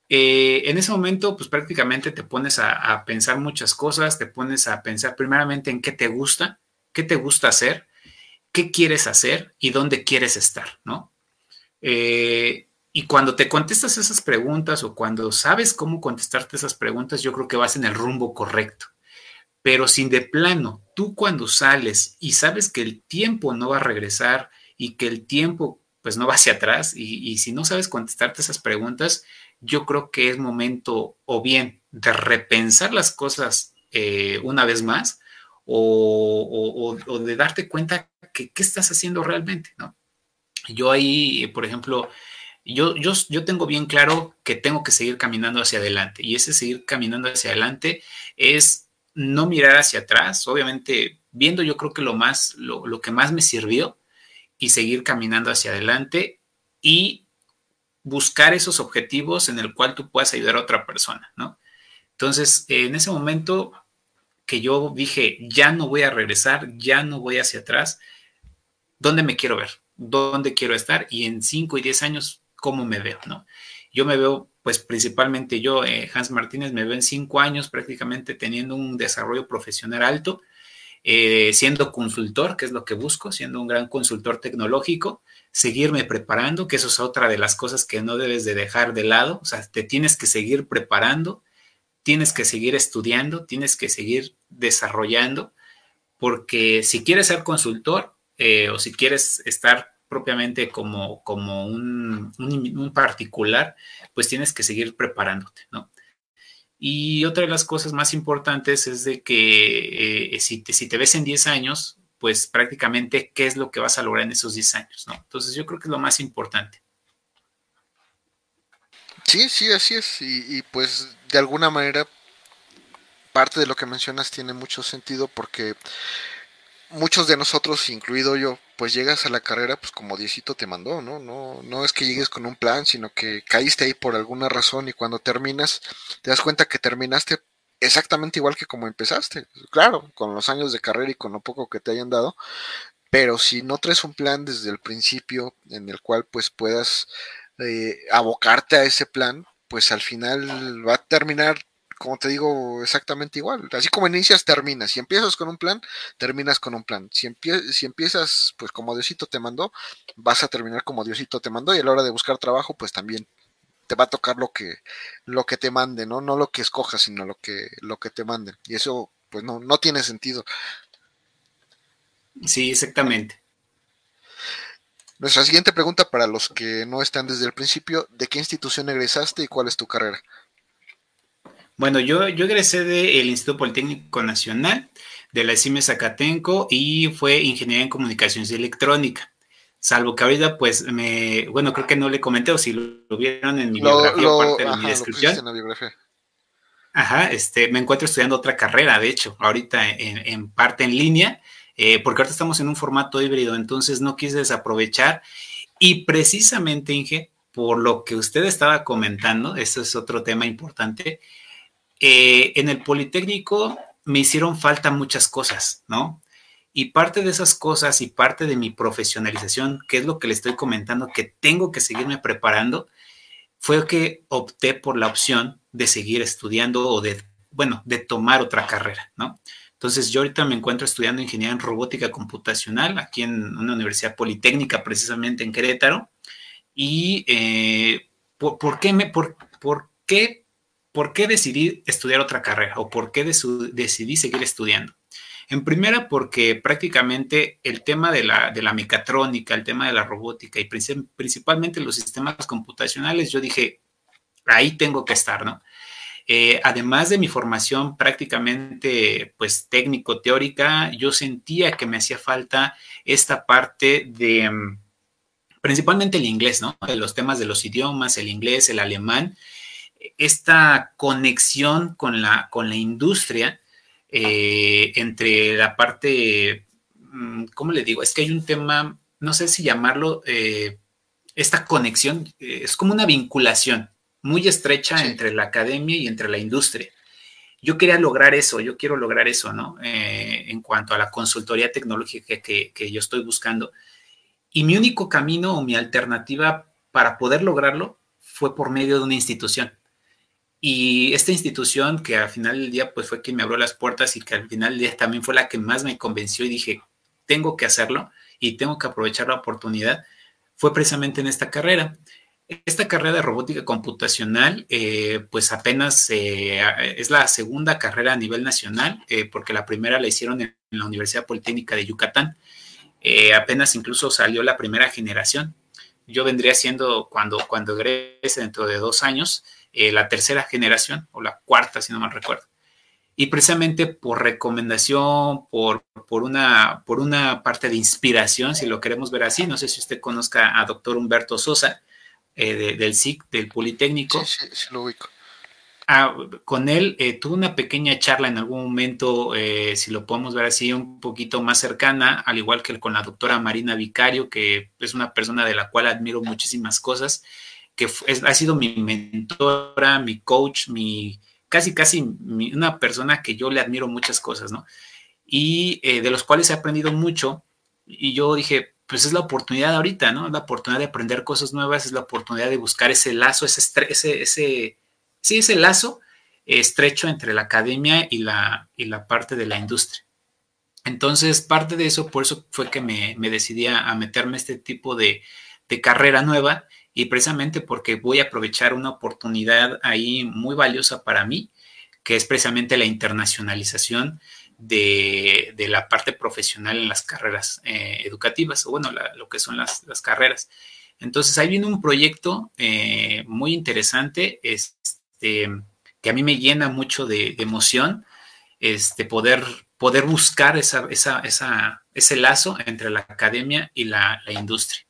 Eh, en ese momento, pues prácticamente te pones a, pensar muchas cosas, te pones a pensar primeramente en qué te gusta, qué te gusta hacer, qué quieres hacer y dónde quieres estar, ¿no? Eh, y cuando te contestas esas preguntas o cuando sabes cómo contestarte esas preguntas, yo creo que vas en el rumbo correcto. Pero sin de plano, tú cuando sales y sabes que el tiempo no va a regresar y que el tiempo pues no va hacia atrás y, si no sabes contestarte esas preguntas, yo creo que es momento o bien de repensar las cosas eh, una vez más o, de darte cuenta que qué estás haciendo realmente, ¿no? Yo ahí, por ejemplo, yo, yo, yo tengo bien claro que tengo que seguir caminando hacia adelante y ese seguir caminando hacia adelante es no mirar hacia atrás, obviamente viendo yo creo que lo más, lo, lo que más me sirvió y seguir caminando hacia adelante y buscar esos objetivos en el cual tú puedas ayudar a otra persona, ¿no? Entonces, en ese momento que yo dije, ya no voy a regresar, ya no voy hacia atrás, ¿dónde me quiero ver? ¿Dónde quiero estar? Y en 5 y 10 años, ¿cómo me veo? ¿no? Yo me veo, pues principalmente yo, eh, Hans Martínez, me veo en 5 años prácticamente teniendo un desarrollo profesional alto, eh, siendo consultor, que es lo que busco, siendo un gran consultor tecnológico, seguirme preparando, que eso es otra de las cosas que no debes de dejar de lado, o sea, te tienes que seguir preparando, tienes que seguir estudiando, tienes que seguir desarrollando, porque si quieres ser consultor eh, o si quieres estar propiamente como, como un, particular, pues tienes que seguir preparándote, ¿no? Y otra de las cosas más importantes es de que eh, si, te, si te ves en 10 años, pues prácticamente qué es lo que vas a lograr en esos 10 años, ¿no? Entonces yo creo que es lo más importante. Sí, sí, así es. Y, pues de alguna manera parte de lo que mencionas tiene mucho sentido porque muchos de nosotros, incluido yo, pues llegas a la carrera pues como Diosito te mandó, ¿no? No, no es que llegues con un plan, sino que caíste ahí por alguna razón y cuando terminas te das cuenta que terminaste exactamente igual que como empezaste. Claro, con los años de carrera y con lo poco que te hayan dado, pero si no traes un plan desde el principio en el cual pues puedas eh, abocarte a ese plan, pues al final va a terminar, como te digo, exactamente igual. Así como inicias, terminas. Si empiezas con un plan, terminas con un plan. Si, si empiezas, pues como Diosito te mandó, vas a terminar como Diosito te mandó y a la hora de buscar trabajo, pues también te va a tocar lo que, lo que te mande, ¿no? No lo que escojas, sino lo que, lo que te manden. Y eso, pues no, no tiene sentido. Sí, exactamente. Nuestra siguiente pregunta para los que no están desde el principio, ¿de qué institución egresaste y cuál es tu carrera? Bueno, yo, yo egresé del Instituto Politécnico Nacional de la CIME Zacatenco y fue Ingeniería en Comunicaciones y Electrónica. Salvo que ahorita, pues, me, bueno, creo que no le comenté o si lo, vieron en mi biografía o parte de mi descripción. Ajá, este, me encuentro estudiando otra carrera, de hecho, ahorita en, en parte en línea eh, porque ahorita estamos en un formato híbrido, entonces no quise desaprovechar. Y precisamente, Inge, por lo que usted estaba comentando, eso es otro tema importante, eh, en el Politécnico me hicieron falta muchas cosas, ¿no? Y parte de esas cosas y parte de mi profesionalización, que es lo que le estoy comentando, que tengo que seguirme preparando, fue que opté por la opción de seguir estudiando o de, bueno, de tomar otra carrera, ¿no? Entonces, yo ahorita me encuentro estudiando ingeniería en robótica computacional aquí en una universidad politécnica, precisamente en Querétaro. ¿Y eh, ¿por, qué me, por, qué, por qué decidí estudiar otra carrera o por qué decidí seguir estudiando? En primera, porque prácticamente el tema de la, de mecatrónica, el tema de la robótica y principalmente los sistemas computacionales, yo dije, ahí tengo que estar, ¿no? Eh, además de mi formación prácticamente pues técnico-teórica, yo sentía que me hacía falta esta parte de mm, principalmente el inglés, ¿no? Los temas de los idiomas, el inglés, el alemán, esta conexión con la, con la industria eh, entre la parte, mm, ¿cómo le digo? Es que hay un tema, no sé si llamarlo, eh, esta conexión, es como una vinculación muy estrecha entre la academia y entre la industria. Yo quería lograr eso, yo quiero lograr eso, ¿no? Eh, en cuanto a la consultoría tecnológica que, que, yo estoy buscando. Y mi único camino o mi alternativa para poder lograrlo fue por medio de una institución. Y esta institución que al final del día pues fue quien me abrió las puertas y que al final del día también fue la que más me convenció y dije, tengo que hacerlo y tengo que aprovechar la oportunidad, fue precisamente en esta carrera. esta carrera de robótica computacional, eh, pues apenas eh, es la segunda carrera a nivel nacional, eh, porque la primera la hicieron en, la Universidad Politécnica de Yucatán. apenas incluso salió la primera generación. Yo vendría siendo, cuando, cuando egrese dentro de dos años, la tercera generación, o la cuarta, si no mal recuerdo. Y precisamente por recomendación, por, por, una, por una parte de inspiración, si lo queremos ver así, no sé si usted conozca a doctor Humberto Sosa, eh, del SIC, del Politécnico. Sí, sí, sí lo ubico. Ah, con él eh, tuve una pequeña charla en algún momento, eh, si lo podemos ver así, un poquito más cercana, al igual que con la doctora Marina Vicario, que es una persona de la cual admiro muchísimas cosas, que ha sido mi mentora, mi coach, mi casi, casi una persona que yo le admiro muchas cosas, ¿no? Y de los cuales he aprendido mucho. Y yo dije, pues es la oportunidad ahorita, ¿no? La oportunidad de aprender cosas nuevas, es la oportunidad de buscar ese lazo, ese, ese, ese sí, ese lazo estrecho entre la academia y la, y la parte de la industria. Entonces, parte de eso, por eso fue que me, me decidí a meterme a este tipo de, de carrera nueva y precisamente porque voy a aprovechar una oportunidad ahí muy valiosa para mí, que es precisamente la internacionalización de, la parte profesional en las carreras eh, educativas, o bueno, lo que son las, carreras. Entonces, ahí viene un proyecto eh, muy interesante, este, que a mí me llena mucho de, emoción, este, poder, poder buscar esa, ese lazo entre la academia y la industria.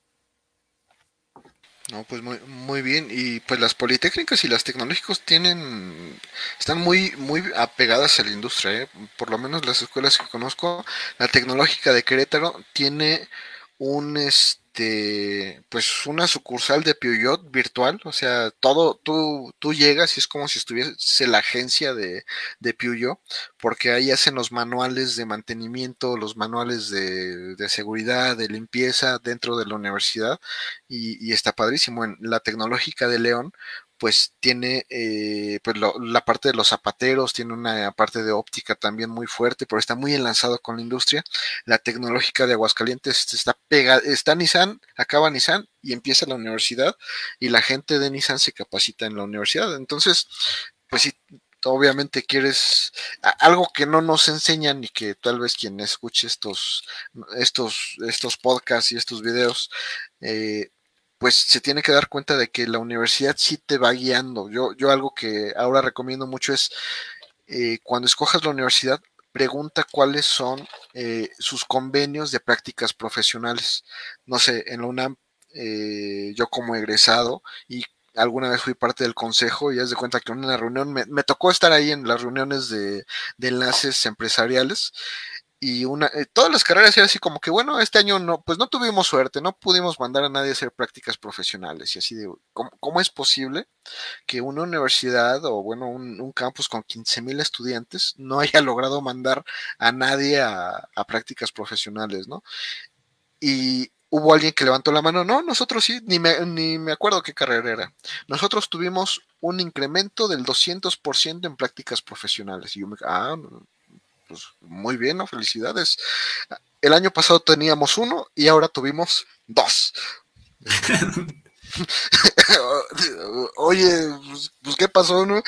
No, pues muy, muy bien. Y pues las politécnicas y las tecnológicas tienen, están muy, muy apegadas a la industria, ¿eh? por lo menos las escuelas que conozco. La tecnológica de Querétaro tiene un, este, este, pues una sucursal de Peugeot virtual, o sea, todo, tú, tú llegas y es como si estuviese la agencia de, de Peugeot, porque ahí hacen los manuales de mantenimiento, los manuales de, de seguridad, de limpieza dentro de la universidad, y, y está padrísimo. En la tecnológica de León, pues tiene eh, pues la parte de los zapateros, tiene una parte de óptica también muy fuerte, pero está muy enlazado con la industria. La tecnológica de Aguascalientes está pegada, está Nissan, acaba Nissan y empieza la universidad y la gente de Nissan se capacita en la universidad. Entonces, pues si obviamente quieres algo que no nos enseñan y que tal vez quien escuche estos, estos, estos podcasts y estos videos, eh, pues se tiene que dar cuenta de que la universidad sí te va guiando. Yo, yo algo que ahora recomiendo mucho es eh, cuando escojas la universidad, pregunta cuáles son eh, sus convenios de prácticas profesionales. No sé, en la UNAM, eh, yo como egresado y alguna vez fui parte del consejo y haz de cuenta que en una reunión me, me tocó estar ahí en las reuniones de, de enlaces empresariales y una, eh, todas las carreras era así como que, bueno, este año no, pues no tuvimos suerte, no pudimos mandar a nadie a hacer prácticas profesionales y así de, ¿cómo, es posible que una universidad o bueno, un, campus con 15 mil estudiantes no haya logrado mandar a nadie a, prácticas profesionales, ¿no? Y hubo alguien que levantó la mano, no, nosotros sí, ni me, ni me acuerdo qué carrera era. Nosotros tuvimos un incremento del 200% en prácticas profesionales. Y yo me, ah, pues muy bien, ¿no? Felicidades. El año pasado teníamos uno y ahora tuvimos dos. Oye, pues, pues, ¿qué pasó, no?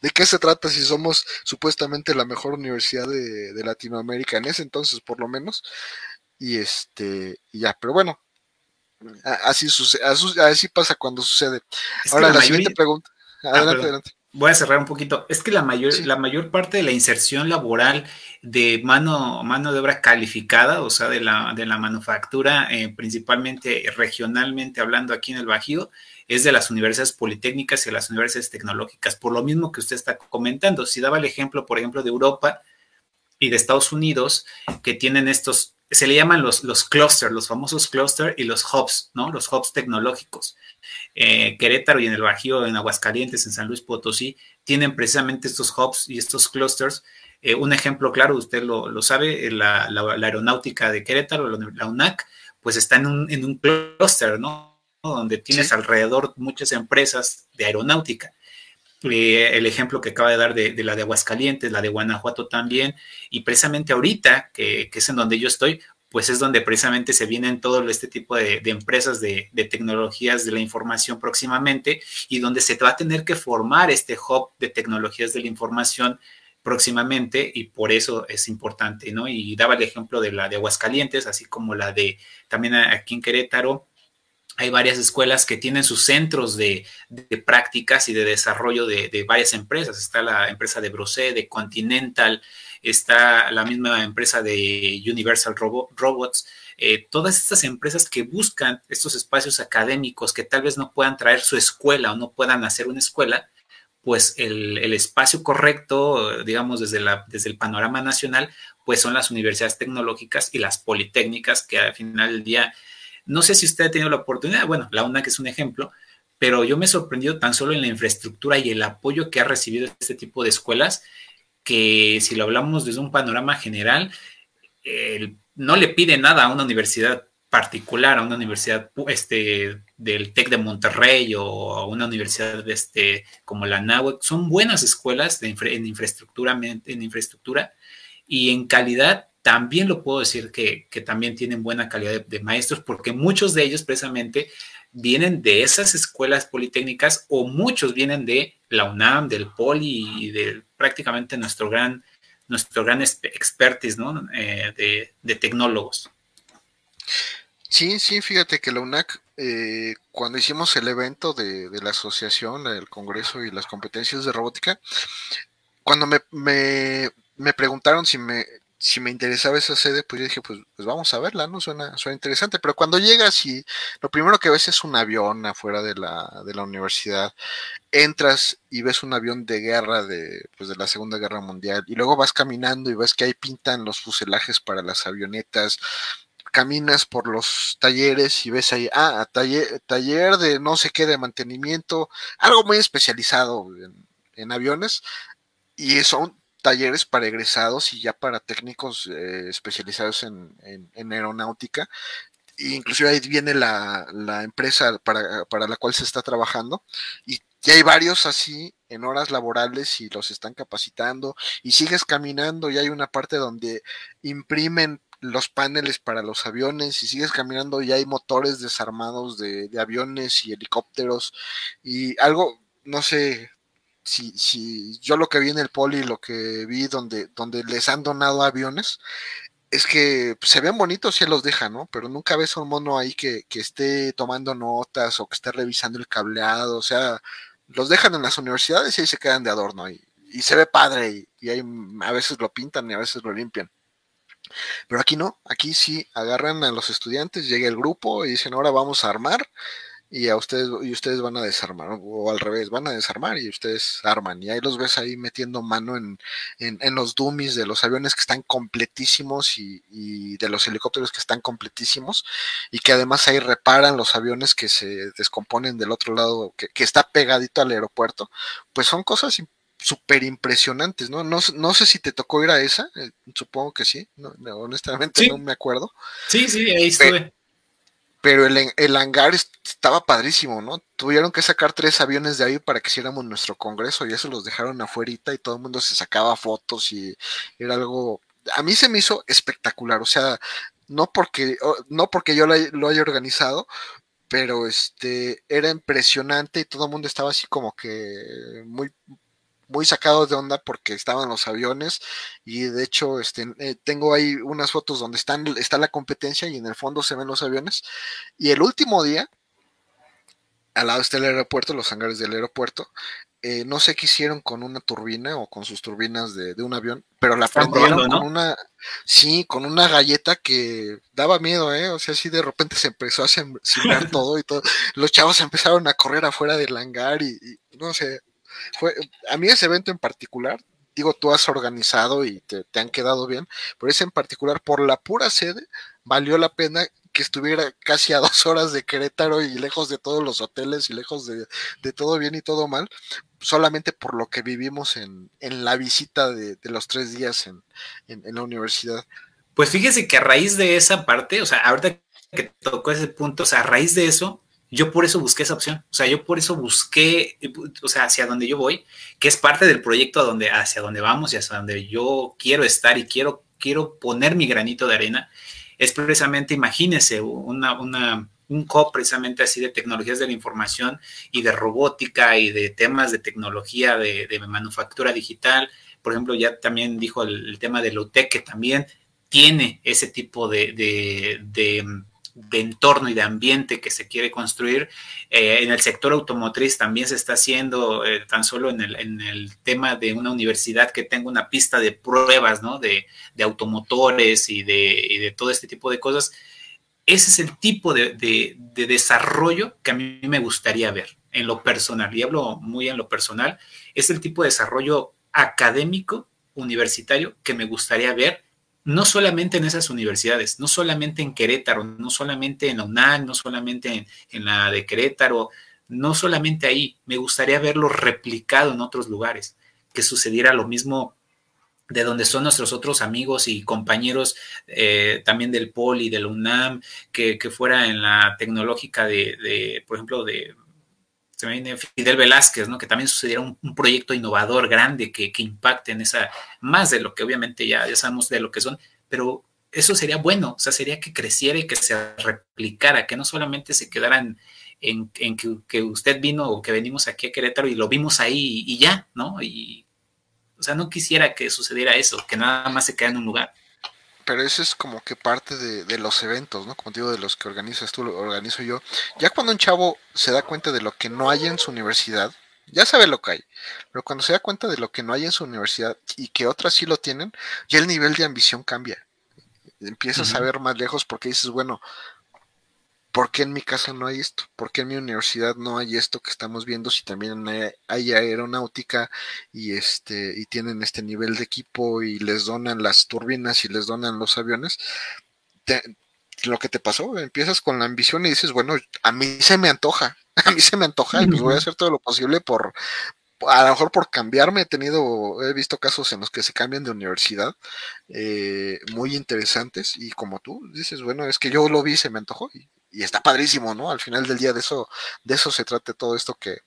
¿De qué se trata si somos supuestamente la mejor universidad de, Latinoamérica en ese entonces, por lo menos? Y este, y ya, pero bueno, así sucede, así pasa cuando sucede. Ahora la, siguiente pregunta. Ah, adelante, adelante voy a cerrar un poquito. Es que la mayor, la mayor parte de la inserción laboral de mano, mano de obra calificada, o sea, de la, de la manufactura, eh, principalmente regionalmente hablando aquí en el Bajío, es de las universidades politécnicas y de las universidades tecnológicas, por lo mismo que usted está comentando. Si daba el ejemplo, por ejemplo, de Europa y de Estados Unidos, que tienen estos, se le llaman los, los clusters, los famosos clusters y los hubs, ¿no? Los hubs tecnológicos eh, Querétaro y en el Bajío, en Aguascalientes, en San Luis Potosí, tienen precisamente estos hubs y estos clusters. Eh, un ejemplo claro, usted lo, sabe, eh, la, aeronáutica de Querétaro, la UNAC, pues está en un, en un clúster, ¿no? Donde tienes alrededor muchas empresas de aeronáutica. El ejemplo que acaba de dar de, la de Aguascalientes, la de Guanajuato también, y precisamente ahorita, que, que, es en donde yo estoy, pues es donde precisamente se vienen todo este tipo de, empresas de, tecnologías de la información próximamente y donde se va a tener que formar este hub de tecnologías de la información próximamente y por eso es importante, ¿no? Y daba el ejemplo de la de Aguascalientes, así como la de también aquí en Querétaro, hay varias escuelas que tienen sus centros de, prácticas y de desarrollo de, varias empresas. Está la empresa de Brosé, de Continental, está la misma empresa de Universal Robots. Eh, todas estas empresas que buscan estos espacios académicos que tal vez no puedan traer su escuela o no puedan hacer una escuela, pues el, espacio correcto, digamos, desde, la, desde el panorama nacional, pues son las universidades tecnológicas y las politécnicas que al final del día no sé si usted ha tenido la oportunidad, bueno, la UNAC es un ejemplo, pero yo me he sorprendido tan solo en la infraestructura y el apoyo que ha recibido este tipo de escuelas, que si lo hablamos desde un panorama general, no le pide nada a una universidad particular, a una universidad este, del TEC de Monterrey o a una universidad este, como la NAWEC. Son buenas escuelas en, infraestructura, en infraestructura y en calidad también lo puedo decir que, también tienen buena calidad de, maestros, porque muchos de ellos precisamente vienen de esas escuelas politécnicas o muchos vienen de la UNAM, del Poli y de prácticamente nuestro gran, nuestro gran expertise ¿no? Eh, de, tecnólogos. Sí, sí, fíjate que la UNAC, eh, cuando hicimos el evento de, la asociación, el Congreso y las competencias de robótica, cuando me, me preguntaron si me si me interesaba esa sede, pues yo dije, pues, pues vamos a verla, ¿no? Suena, suena interesante. Pero cuando llegas y lo primero que ves es un avión afuera de la, de la universidad, entras y ves un avión de guerra de, pues, de la Segunda Guerra Mundial, y luego vas caminando y ves que ahí pintan los fuselajes para las avionetas, caminas por los talleres y ves ahí, ah, taller, taller de no sé qué de mantenimiento, algo muy especializado en, aviones, y son talleres para egresados y ya para técnicos eh, especializados en, aeronáutica. E inclusive ahí viene la, empresa para, la cual se está trabajando. Y ya hay varios así en horas laborales y los están capacitando y sigues caminando. Y hay una parte donde imprimen los paneles para los aviones y sigues caminando y hay motores desarmados de, de aviones y helicópteros. Y algo, no sé, si, si yo lo que vi en el poli, lo que vi donde, donde les han donado aviones, es que pues, se ven bonitos si los dejan, ¿no? Pero nunca ves a un mono ahí que, esté tomando notas o que esté revisando el cableado, o sea, los dejan en las universidades y ahí se quedan de adorno y, y se ve padre y, y ahí a veces lo pintan y a veces lo limpian. Pero aquí no, aquí sí agarran a los estudiantes, llega el grupo y dicen ahora vamos a armar y a ustedes y ustedes van a desarmar o al revés van a desarmar y ustedes arman y ahí los ves ahí metiendo mano en, en, los dummies de los aviones que están completísimos y, y, de los helicópteros que están completísimos y que además ahí reparan los aviones que se descomponen del otro lado que, que está pegadito al aeropuerto pues son cosas súper impresionantes, ¿no? ¿no? No sé si te tocó ir a esa, eh, supongo que sí, no, honestamente no me acuerdo. Sí, sí, ahí estuve pero el, el, hangar estaba padrísimo, ¿no? Tuvieron que sacar tres aviones de ahí para que hiciéramos nuestro congreso y eso los dejaron afuera y todo el mundo se sacaba fotos y era algo, a mí se me hizo espectacular, o sea, no porque, no porque yo lo haya organizado, pero este era impresionante y todo el mundo estaba así como que muy muy sacados de onda porque estaban los aviones y de hecho este, eh, tengo ahí unas fotos donde están, está la competencia y en el fondo se ven los aviones. Y el último día, al lado está el aeropuerto, los hangares del aeropuerto, eh, no sé qué hicieron con una turbina o con sus turbinas de, un avión, pero la prendieron con una, sí, con una galleta que daba miedo, ¿eh? O sea, así de repente se empezó a sembrar todo y todo. Los chavos empezaron a correr afuera del hangar y no sé, fue, a mí ese evento en particular, digo, tú has organizado y te, han quedado bien, pero ese en particular, por la pura sede, valió la pena que estuviera casi a dos horas de Querétaro y lejos de todos los hoteles y lejos de, todo bien y todo mal, solamente por lo que vivimos en, la visita de, los tres días en, en, la universidad. Pues fíjese que a raíz de esa parte, o sea, ahorita que tocó ese punto, o sea, a raíz de eso, yo por eso busqué esa opción, o sea, yo por eso busqué, o sea, hacia donde yo voy, que es parte del proyecto a donde, hacia donde vamos y hacia donde yo quiero estar y quiero, quiero poner mi granito de arena, es precisamente, imagínese, una, una, un co precisamente así de tecnologías de la información y de robótica y de temas de tecnología de, manufactura digital. Por ejemplo, ya también dijo el, tema de UTEC, que también tiene ese tipo de, entorno y de ambiente que se quiere construir. Eh, en el sector automotriz también se está haciendo, eh, tan solo en el, en el, tema de una universidad que tenga una pista de pruebas, ¿no? De, automotores y de, y de todo este tipo de cosas ese es el tipo de, desarrollo que a mí me gustaría ver en lo personal, y hablo muy en lo personal, es el tipo de desarrollo académico, universitario, que me gustaría ver, no solamente en esas universidades, no solamente en Querétaro, no solamente en la UNAM, no solamente en, la de Querétaro, no solamente ahí, me gustaría verlo replicado en otros lugares, que sucediera lo mismo de donde son nuestros otros amigos y compañeros eh, también del POLI, del UNAM, que, fuera en la tecnológica de, por ejemplo, de se me viene Fidel Velázquez, ¿no? Que también sucediera un, proyecto innovador grande que, que, impacte en esa, más de lo que obviamente ya, ya sabemos de lo que son, pero eso sería bueno, o sea, sería que creciera y que se replicara, que no solamente se quedaran en, en que, usted vino o que venimos aquí a Querétaro y lo vimos ahí y, y ya, ¿no? Y o sea, no quisiera que sucediera eso, que nada más se quede en un lugar. Pero eso es como que parte de, los eventos, ¿no? Como digo, de los que organizas tú, lo organizo yo. Ya cuando un chavo se da cuenta de lo que no hay en su universidad, ya sabe lo que hay. Pero cuando se da cuenta de lo que no hay en su universidad y que otras sí lo tienen, ya el nivel de ambición cambia. Empiezas a ver más lejos porque dices, bueno, ¿por qué en mi casa no hay esto? ¿Por qué en mi universidad no hay esto que estamos viendo si también hay, aeronáutica y este y tienen este nivel de equipo y les donan las turbinas y les donan los aviones? lo que te pasó, empiezas con la ambición y dices, bueno, a mí se me antoja, a mí se me antoja y pues voy a hacer todo lo posible por, a lo mejor por cambiarme, he tenido, he visto casos en los que se cambian de universidad, eh, muy interesantes, y como tú dices, bueno, es que yo lo vi, se me antojó, y, y está padrísimo, ¿no? Al final del día de eso, de eso se trata todo esto que,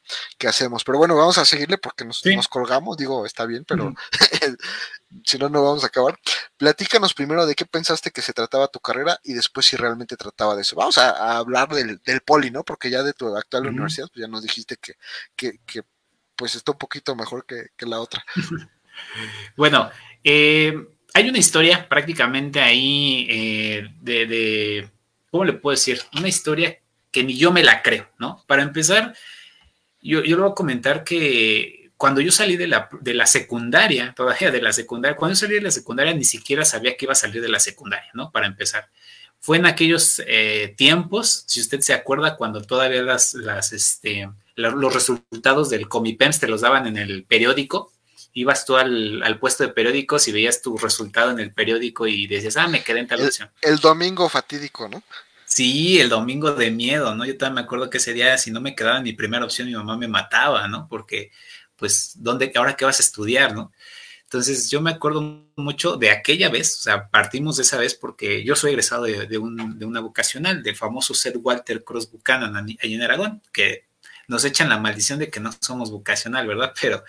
hacemos. Pero bueno, vamos a seguirle porque nos, nos colgamos, digo, está bien, pero si no, no vamos a acabar. Platícanos primero de qué pensaste que se trataba tu carrera y después si realmente trataba de eso. Vamos a, hablar del, poli, ¿no? Porque ya de tu actual universidad, pues ya nos dijiste que, que, pues está un poquito mejor que, la otra. bueno, eh, hay una historia prácticamente ahí eh, de ¿cómo le puedo decir? Una historia que ni yo me la creo, ¿no? Para empezar, yo, yo le voy a comentar que cuando yo salí de la, de la secundaria, todavía de la secundaria, cuando yo salí de la secundaria ni siquiera sabía que iba a salir de la secundaria, ¿no? Para empezar. Fue en aquellos eh, tiempos, si usted se acuerda, cuando todavía las, las, este, los resultados del Comipems te los daban en el periódico, ibas tú al, puesto de periódicos y veías tu resultado en el periódico y decías, ah, me quedé en tal opción. El, domingo fatídico, ¿no? Sí, el domingo de miedo, ¿no? Yo también me acuerdo que ese día, si no me quedaba en mi primera opción, mi mamá me mataba, ¿no? Porque, pues, ¿dónde, ahora qué vas a estudiar, ¿no? Entonces, yo me acuerdo mucho de aquella vez, o sea, partimos de esa vez porque yo soy egresado de, un, de una vocacional, del famoso Seth Walter Cross Buchanan, allí en Aragón, que nos echan la maldición de que no somos vocacional, ¿verdad? Pero,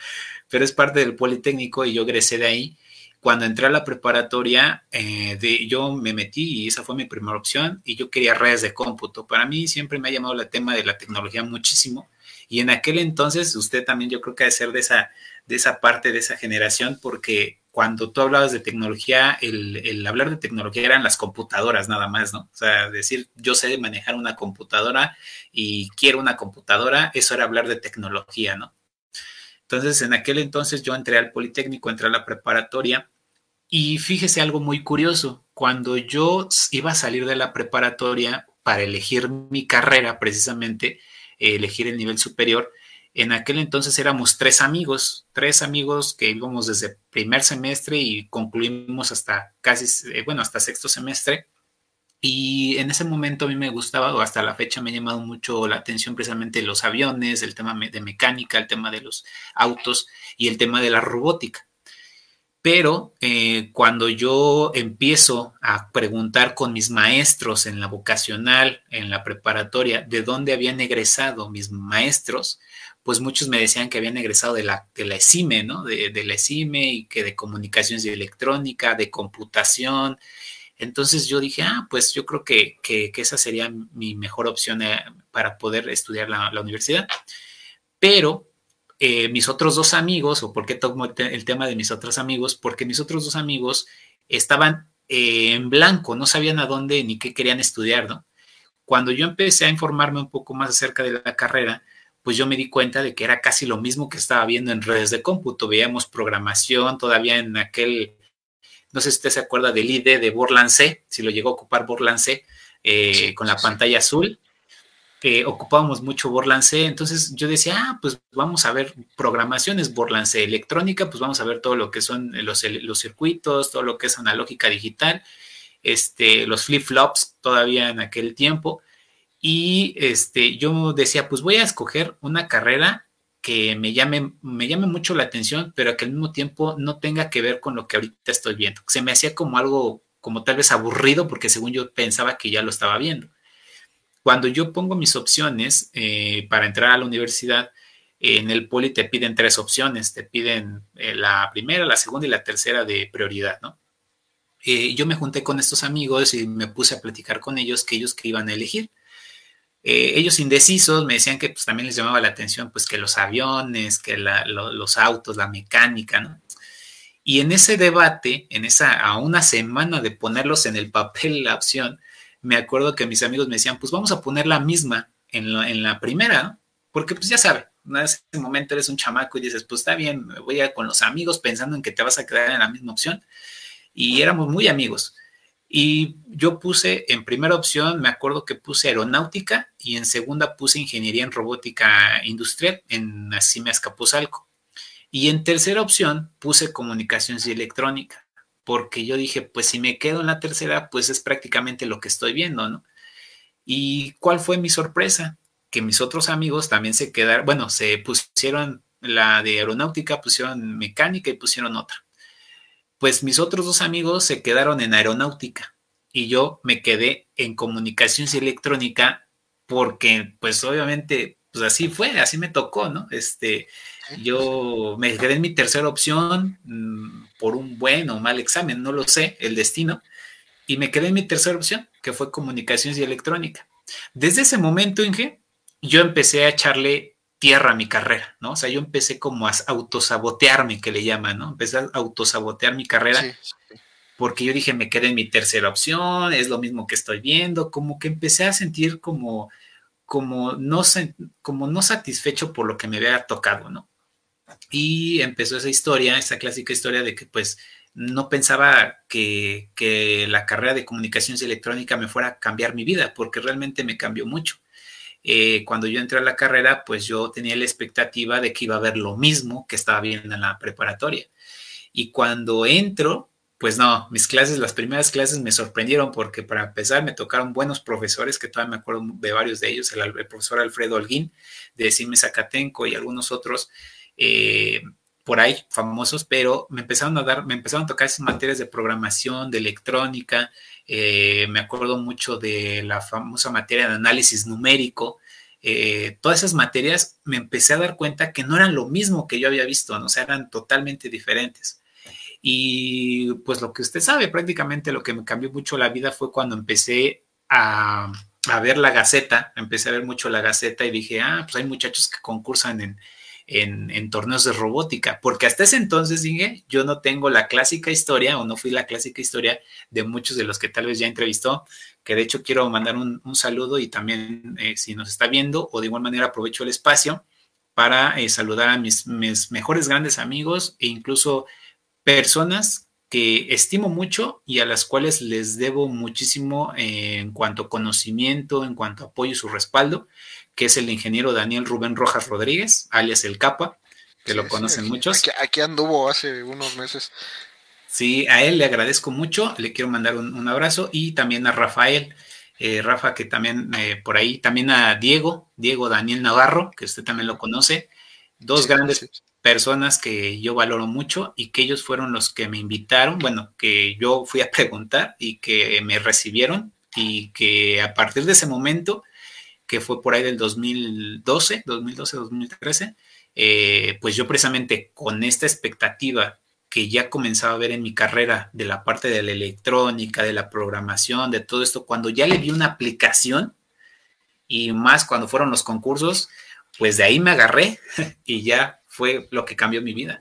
pero es parte del Politécnico y yo egresé de ahí. Cuando entré a la preparatoria, eh, de, yo me metí y esa fue mi primera opción y yo quería redes de cómputo. Para mí siempre me ha llamado el tema de la tecnología muchísimo y en aquel entonces usted también yo creo que ha de ser de esa, de esa parte, de esa generación, porque cuando tú hablabas de tecnología, el, el, hablar de tecnología eran las computadoras nada más, ¿no? O sea, decir yo sé manejar una computadora y quiero una computadora, eso era hablar de tecnología, ¿no? Entonces, en aquel entonces yo entré al Politécnico, entré a la preparatoria y fíjese algo muy curioso, cuando yo iba a salir de la preparatoria para elegir mi carrera, precisamente, elegir el nivel superior, en aquel entonces éramos tres amigos, tres amigos que íbamos desde primer semestre y concluimos hasta casi, eh, bueno, hasta sexto semestre. Y en ese momento a mí me gustaba, o hasta la fecha me ha llamado mucho la atención precisamente los aviones, el tema de mecánica, el tema de los autos y el tema de la robótica. Pero eh, cuando yo empiezo a preguntar con mis maestros en la vocacional, en la preparatoria, de dónde habían egresado mis maestros, pues muchos me decían que habían egresado de la, de la ESIME, ¿no? De, de la ESIME y que de comunicaciones y electrónica, de computación, Entonces yo dije, ah, pues yo creo que, esa sería mi mejor opción eh, para poder estudiar la, universidad. Pero eh, mis otros dos amigos, o por qué tomo el, tema de mis otros amigos, porque mis otros dos amigos estaban eh, en blanco, no sabían a dónde ni qué querían estudiar, ¿no? Cuando yo empecé a informarme un poco más acerca de la carrera, pues yo me di cuenta de que era casi lo mismo que estaba viendo en redes de cómputo. Veíamos programación todavía en aquel, no sé si usted se acuerda del ID de Borland C, si lo llegó a ocupar Borland C, eh, con la pantalla azul. ocupábamos mucho Borland C, entonces yo decía, ah, pues vamos a ver programaciones Borland C electrónica, pues vamos a ver todo lo que son los, los circuitos, todo lo que es analógica digital, este, los flip-flops todavía en aquel tiempo, y este, yo decía, pues voy a escoger una carrera que me llame, me llame mucho la atención, pero que al mismo tiempo no tenga que ver con lo que ahorita estoy viendo. Se me hacía como algo, como tal vez aburrido, porque según yo pensaba que ya lo estaba viendo. Cuando yo pongo mis opciones eh, para entrar a la universidad, en el poli te piden tres opciones, te piden eh, la primera, la segunda y la tercera de prioridad, ¿no? Eh, yo me junté con estos amigos y me puse a platicar con ellos que ellos que iban a elegir. Eh, ellos indecisos me decían que pues, también les llamaba la atención pues que los aviones, que los autos, la mecánica, ¿no? Y en ese debate, en esa, a una semana de ponerlos en el papel la opción, me acuerdo que mis amigos me decían, pues vamos a poner la misma en, en la primera, ¿no? Porque pues ya sabe, en ese momento eres un chamaco y dices, pues está bien, voy a con los amigos pensando en que te vas a quedar en la misma opción. Y éramos muy amigos. Y yo puse en primera opción, me acuerdo que puse aeronáutica y en segunda puse ingeniería en robótica industrial en Acime Escapuzalco. Y en tercera opción puse comunicaciones y electrónica, porque yo dije, pues si me quedo en la tercera, pues es prácticamente lo que estoy viendo, ¿no? ¿Y cuál fue mi sorpresa? Que mis otros amigos también se quedaron, bueno, se pusieron la de aeronáutica, pusieron mecánica y pusieron otra pues mis otros dos amigos se quedaron en aeronáutica y yo me quedé en comunicaciones y electrónica porque pues obviamente pues así fue, así me tocó, ¿no? Este, yo me quedé en mi tercera opción mm, por un buen o mal examen, no lo sé, el destino, y me quedé en mi tercera opción, que fue comunicaciones y electrónica. Desde ese momento, Inge, yo empecé a echarle tierra mi carrera, ¿no? O sea, yo empecé como a autosabotearme, que le llaman, ¿no? Empecé a autosabotear mi carrera porque yo dije, me quedé en mi tercera opción, es lo mismo que estoy viendo, como que empecé a sentir como, como, no, como no satisfecho por lo que me había tocado, ¿no? Y empezó esa historia, esa clásica historia de que pues no pensaba que, que la carrera de comunicaciones electrónica me fuera a cambiar mi vida, porque realmente me cambió mucho. Eh, cuando yo entré a la carrera, pues yo tenía la expectativa de que iba a ver lo mismo que estaba viendo en la preparatoria. Y cuando entro, pues no, mis clases, las primeras clases me sorprendieron porque para empezar me tocaron buenos profesores, que todavía me acuerdo de varios de ellos, el, profesor Alfredo Holguín de Cime Zacatenco y algunos otros. Eh, por ahí famosos, pero me empezaron a dar, me empezaron a tocar esas materias de programación, de electrónica, eh, me acuerdo mucho de la famosa materia de análisis numérico, eh, todas esas materias me empecé a dar cuenta que no eran lo mismo que yo había visto, ¿no? o sea, eran totalmente diferentes. Y pues lo que usted sabe, prácticamente lo que me cambió mucho la vida fue cuando empecé a, a ver la Gaceta, empecé a ver mucho la Gaceta y dije, ah, pues hay muchachos que concursan en, en, torneos de robótica, porque hasta ese entonces, dije, yo no tengo la clásica historia o no fui la clásica historia de muchos de los que tal vez ya entrevistó, que de hecho quiero mandar un, saludo y también eh, si nos está viendo o de igual manera aprovecho el espacio para eh, saludar a mis, mejores grandes amigos e incluso personas que estimo mucho y a las cuales les debo muchísimo eh, en cuanto a conocimiento, en cuanto a apoyo y su respaldo que es el ingeniero Daniel Rubén Rojas Rodríguez, alias El Capa, que lo conocen muchos. Aquí, anduvo hace unos meses. Sí, a él le agradezco mucho, le quiero mandar un, abrazo y también a Rafael, eh, Rafa que también eh, por ahí, también a Diego, Diego Daniel Navarro, que usted también lo conoce, dos grandes personas que yo valoro mucho y que ellos fueron los que me invitaron, bueno, que yo fui a preguntar y que me recibieron y que a partir de ese momento que fue por ahí del 2012, 2012, 2013, pues yo precisamente con esta expectativa que ya comenzaba a ver en mi carrera de la parte de la electrónica, de la programación, de todo esto, cuando ya le vi una aplicación y más cuando fueron los concursos, pues de ahí me agarré y ya fue lo que cambió mi vida.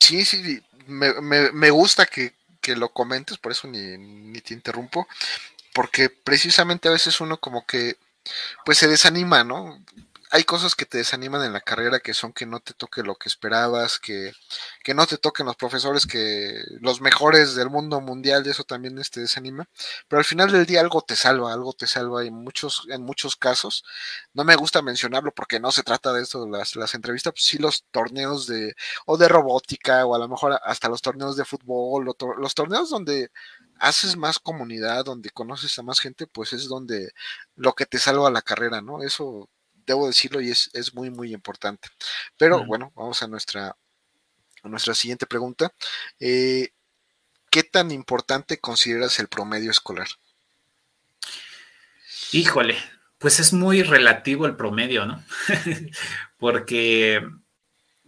Sí, sí, me, gusta que, lo comentes, por eso ni, ni te interrumpo, porque precisamente a veces uno como que pues se desanima, ¿no? hay cosas que te desaniman en la carrera que son que no te toque lo que esperabas, que, que no te toquen los profesores que los mejores del mundo mundial, y eso también te este, desanima. Pero al final del día algo te salva, algo te salva en muchos, en muchos casos. No me gusta mencionarlo porque no se trata de esto, las, las entrevistas, pues sí los torneos de, o de robótica, o a lo mejor hasta los torneos de fútbol, los torneos donde haces más comunidad, donde conoces a más gente, pues es donde lo que te salva la carrera, ¿no? Eso debo decirlo y es, muy, muy importante. Pero bueno, vamos a nuestra, a nuestra siguiente pregunta. Eh, ¿Qué tan importante consideras el promedio escolar? Híjole, pues es muy relativo el promedio, ¿no? Porque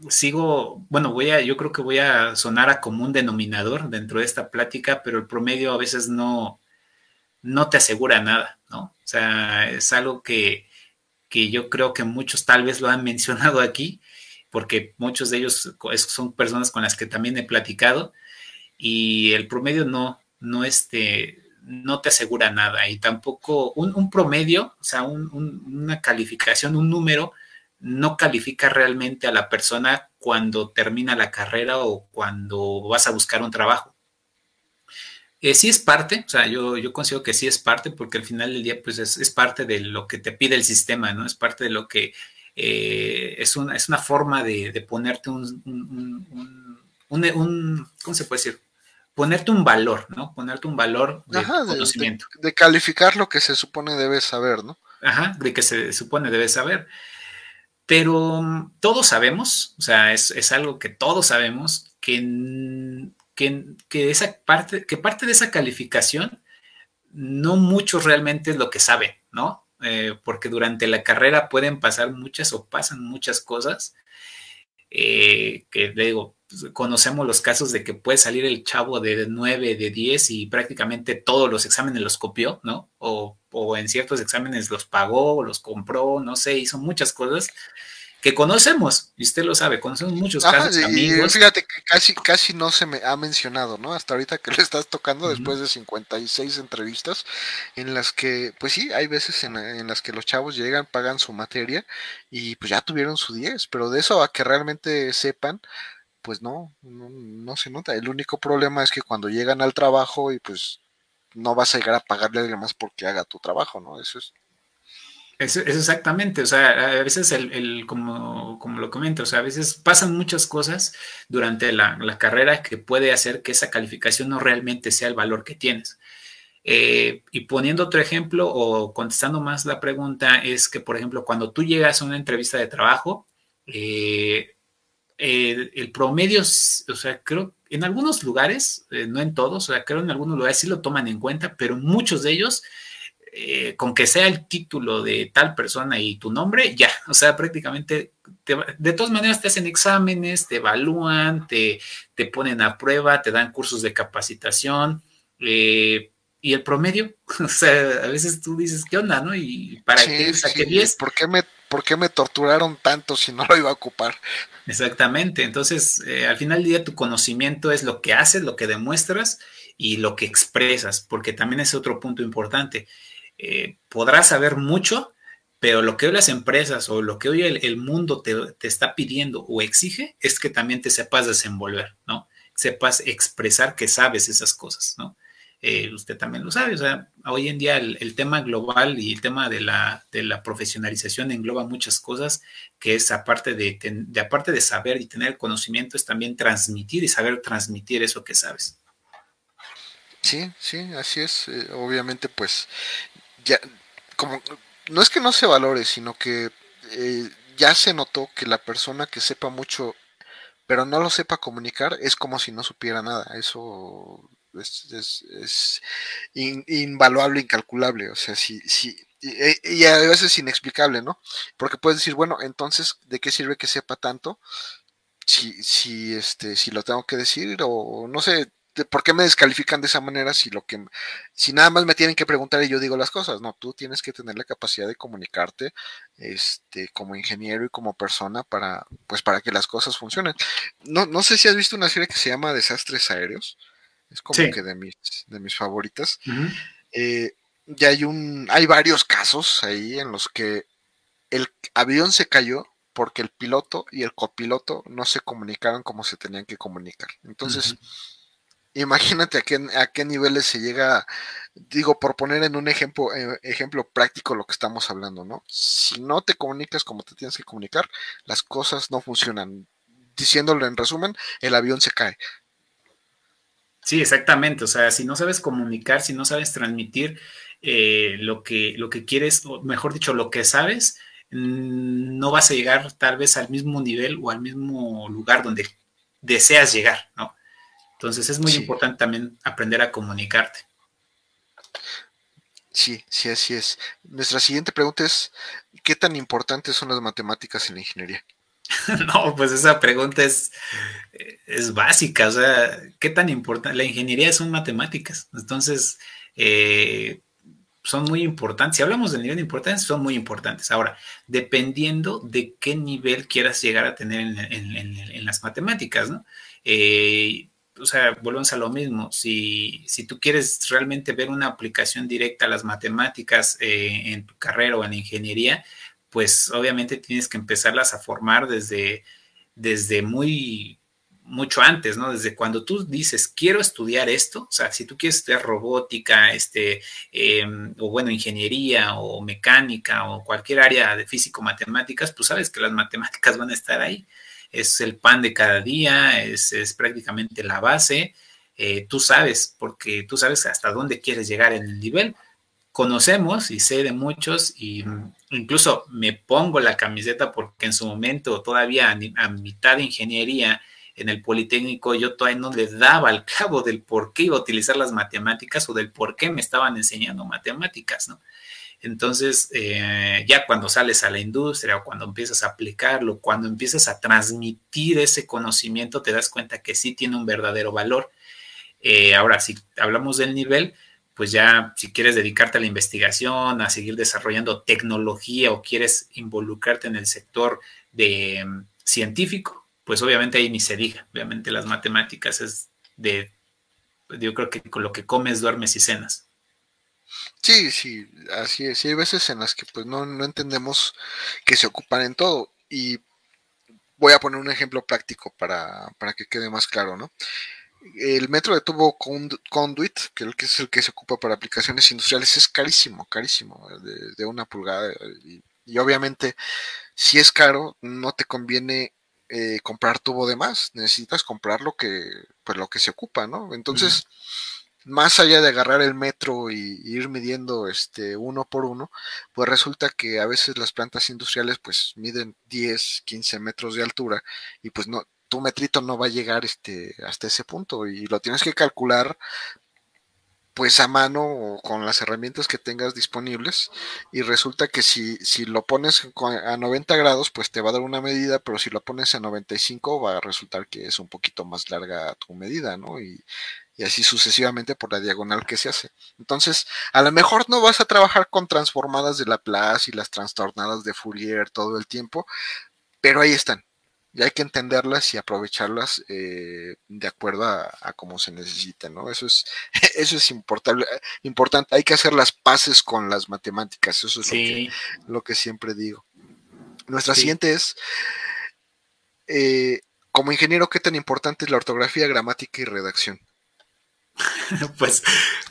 sigo, bueno, voy a, yo creo que voy a sonar a común denominador dentro de esta plática, pero el promedio a veces no, no te asegura nada, ¿no? O sea, es algo que, que yo creo que muchos tal vez lo han mencionado aquí, porque muchos de ellos son personas con las que también he platicado, y el promedio no, no, este, no te asegura nada, y tampoco un, promedio, o sea, una calificación, un número, no califica realmente a la persona cuando termina la carrera o cuando vas a buscar un trabajo. Eh, sí es parte, o sea, yo, yo considero que sí es parte, porque al final del día, pues es, parte de lo que te pide el sistema, ¿no? Es parte de lo que eh, es, una, es una forma de, ponerte un, un, ¿cómo se puede decir? Ponerte un valor, ¿no? Ponerte un valor de conocimiento. De, calificar lo que se supone debes saber, ¿no? Ajá, de que se supone debes saber. Pero mm, todos sabemos, o sea, es, es algo que todos sabemos, que que, esa parte, que parte de esa calificación no muchos realmente es lo que saben, ¿no? Eh, porque durante la carrera pueden pasar muchas o pasan muchas cosas eh, que digo, pues, conocemos los casos de que puede salir el chavo de 9, de 10 y prácticamente todos los exámenes los copió, ¿no? O, o en ciertos exámenes los pagó, los compró, no sé, hizo muchas cosas que conocemos, y usted lo sabe, conocemos muchos casos de amigos. Fíjate que casi, casi no se me ha mencionado, ¿no? Hasta ahorita que le estás tocando, después de 56 entrevistas, en las que, pues sí, hay veces en, las que los chavos llegan, pagan su materia y pues ya tuvieron su 10, pero de eso a que realmente sepan, pues no, no, no se nota. El único problema es que cuando llegan al trabajo y pues no vas a llegar a pagarle a alguien más porque haga tu trabajo, ¿no? Eso es es, exactamente, o sea, a veces el, como, como, lo comento, o sea, a veces pasan muchas cosas durante la, carrera que puede hacer que esa calificación no realmente sea el valor que tienes. Eh, y poniendo otro ejemplo o contestando más la pregunta, es que, por ejemplo, cuando tú llegas a una entrevista de trabajo, eh, el, promedio, o sea, creo, en algunos lugares, eh, no en todos, o sea, creo en algunos lugares sí lo toman en cuenta, pero muchos de ellos eh, con que sea el título de tal persona y tu nombre, ya, o sea, prácticamente, de todas maneras te hacen exámenes, te evalúan, te, te ponen a prueba, te dan cursos de capacitación, eh, y el promedio, o sea, a veces tú dices, ¿qué onda, no? Y para qué saqué 10. ¿Por qué, me, ¿Por qué me torturaron tanto si no lo iba a ocupar? Exactamente, entonces, eh, al final del día tu conocimiento es lo que haces, lo que demuestras y lo que expresas, porque también es otro punto importante. Eh, podrás saber mucho, pero lo que hoy las empresas o lo que hoy el, mundo te, está pidiendo o exige es que también te sepas desenvolver, ¿no? Sepas expresar que sabes esas cosas, ¿no? Eh, usted también lo sabe, o sea, hoy en día el, tema global y el tema de la, de la, profesionalización engloba muchas cosas, que es aparte de, de, aparte de saber y tener conocimiento, es también transmitir y saber transmitir eso que sabes. Sí, sí, así es. Eh, obviamente, pues ya, como, no es que no se valore, sino que eh, ya se notó que la persona que sepa mucho, pero no lo sepa comunicar, es como si no supiera nada. Eso es, invaluable, incalculable. O sea, si, si, y, a veces inexplicable, ¿no? Porque puedes decir, bueno, entonces, ¿de qué sirve que sepa tanto? si, si, este, si lo tengo que decir o no sé, ¿por qué me descalifican de esa manera si lo que si nada más me tienen que preguntar y yo digo las cosas? No, tú tienes que tener la capacidad de comunicarte este como ingeniero y como persona para pues para que las cosas funcionen. No, no sé si has visto una serie que se llama Desastres Aéreos. Es como que de mis de mis favoritas. Eh, ya hay un hay varios casos ahí en los que el avión se cayó porque el piloto y el copiloto no se comunicaron como se tenían que comunicar. Entonces, imagínate a qué, a qué niveles se llega, digo, por poner en un ejemplo, eh, ejemplo práctico lo que estamos hablando, ¿no? Si no te comunicas como te tienes que comunicar, las cosas no funcionan. Diciéndolo en resumen, el avión se cae. Sí, exactamente. O sea, si no sabes comunicar, si no sabes transmitir eh, lo, que, lo que quieres, o mejor dicho, lo que sabes, mm, no vas a llegar tal vez al mismo nivel o al mismo lugar donde deseas llegar, ¿no? Entonces es muy importante también aprender a comunicarte. Sí, sí, así es. Nuestra siguiente pregunta es, ¿qué tan importantes son las matemáticas en la ingeniería? no, pues esa pregunta es, es básica, o sea, ¿qué tan importante? La ingeniería son matemáticas, entonces eh, son muy importantes. Si hablamos del nivel de importancia, son muy importantes. Ahora, dependiendo de qué nivel quieras llegar a tener en, las matemáticas, ¿no? Eh, o sea, volvemos a lo mismo. Si, si, tú quieres realmente ver una aplicación directa a las matemáticas eh, en tu carrera o en ingeniería, pues obviamente tienes que empezarlas a formar desde, desde muy mucho antes, ¿no? Desde cuando tú dices, quiero estudiar esto, o sea, si tú quieres estudiar robótica, este, em, o bueno, ingeniería o mecánica o cualquier área de físico-matemáticas, pues sabes que las matemáticas van a estar ahí es el pan de cada día, es, prácticamente la base. Eh, tú sabes, porque tú sabes hasta dónde quieres llegar en el nivel. Conocemos y sé de muchos y incluso me pongo la camiseta porque en su momento todavía a, mitad de ingeniería en el Politécnico yo todavía no le daba el cabo del por qué iba a utilizar las matemáticas o del por qué me estaban enseñando matemáticas, ¿no? Entonces, eh, ya cuando sales a la industria o cuando empiezas a aplicarlo, cuando empiezas a transmitir ese conocimiento, te das cuenta que sí tiene un verdadero valor. Eh, ahora, si hablamos del nivel, pues ya si quieres dedicarte a la investigación, a seguir desarrollando tecnología o quieres involucrarte en el sector de mm, científico, pues obviamente ahí ni se diga. Obviamente las matemáticas es de, yo creo que con lo que comes, duermes y cenas. Sí, sí, así es. hay veces en las que pues no, no entendemos que se ocupan en todo. Y voy a poner un ejemplo práctico para, para que quede más claro, ¿no? El metro de tubo conduit, que es el que se ocupa para aplicaciones industriales, es carísimo, carísimo, de, una pulgada. Y, obviamente, si es caro, no te conviene eh, comprar tubo de más, necesitas comprar lo que, pues lo que se ocupa, ¿no? Entonces, más allá de agarrar el metro y, ir midiendo este uno por uno, pues resulta que a veces las plantas industriales pues miden 10, 15 metros de altura y pues no, tu metrito no va a llegar este, hasta ese punto y lo tienes que calcular pues a mano o con las herramientas que tengas disponibles y resulta que si, si lo pones a 90 grados pues te va a dar una medida pero si lo pones a 95 va a resultar que es un poquito más larga tu medida ¿no? y y así sucesivamente por la diagonal que se hace. Entonces, a lo mejor no vas a trabajar con transformadas de Laplace y las trastornadas de Fourier todo el tiempo, pero ahí están. Y hay que entenderlas y aprovecharlas eh, de acuerdo a, cómo se necesita, ¿no? Eso es, eso es importante, importante. Hay que hacer las paces con las matemáticas, eso es lo, que, siempre digo. Nuestra siguiente es, eh, como ingeniero, ¿qué tan importante es la ortografía, gramática y redacción? pues,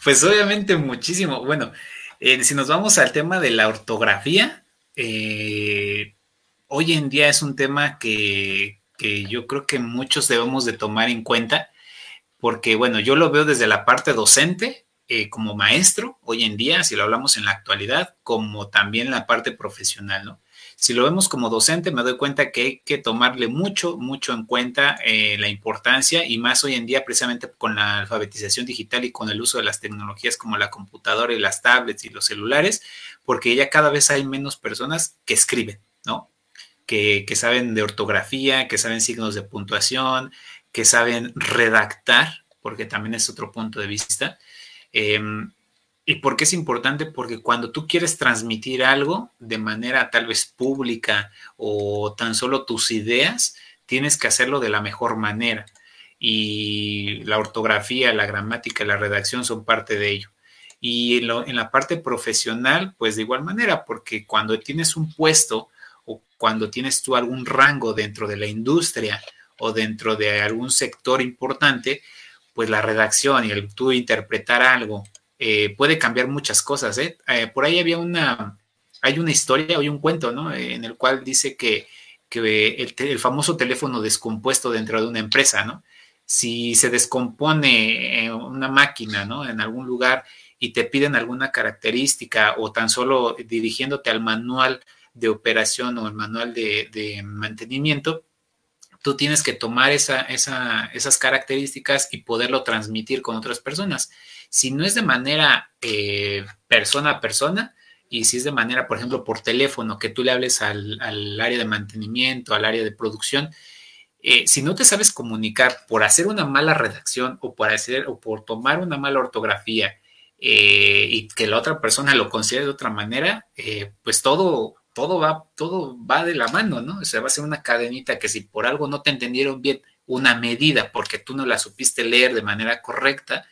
pues obviamente muchísimo. Bueno, eh, si nos vamos al tema de la ortografía, eh, hoy en día es un tema que, yo creo que muchos debemos de tomar en cuenta, porque bueno, yo lo veo desde la parte docente, eh, como maestro, hoy en día, si lo hablamos en la actualidad, como también la parte profesional, ¿no? Si lo vemos como docente, me doy cuenta que hay que tomarle mucho, mucho en cuenta eh, la importancia y más hoy en día precisamente con la alfabetización digital y con el uso de las tecnologías como la computadora y las tablets y los celulares, porque ya cada vez hay menos personas que escriben, que, saben de ortografía, que saben signos de puntuación, que saben redactar, porque también es otro punto de vista. Em, ¿Y por qué es importante? Porque cuando tú quieres transmitir algo de manera tal vez pública o tan solo tus ideas, tienes que hacerlo de la mejor manera. Y la ortografía, la gramática, la redacción son parte de ello. Y en, la parte profesional, pues de igual manera, porque cuando tienes un puesto cuando tienes tú algún rango dentro de la industria o dentro de algún sector importante, pues la redacción y el tú interpretar algo eh, puede cambiar muchas cosas. ¿eh? ¿eh? por ahí había una, hay una historia, hay un cuento, ¿no? en el cual dice que, el, famoso teléfono descompuesto dentro de una empresa, ¿no? Si se descompone una máquina, ¿no? En algún lugar y te piden alguna característica o tan solo dirigiéndote al manual de operación o el manual de, mantenimiento, tú tienes que tomar esa, esas características y poderlo transmitir con otras personas. Si no es de manera eh, persona a persona, y si es de manera, por ejemplo, por teléfono, que tú le hables al, área de mantenimiento, al área de producción, eh, si no te sabes comunicar por hacer una mala redacción o por hacer o por tomar una mala ortografía eh, y que la otra persona lo considere de otra manera, pues todo, todo va, todo va de la mano, ¿no? O sea, va a ser una cadenita que si por algo no te entendieron bien una medida porque tú no la supiste leer de manera correcta,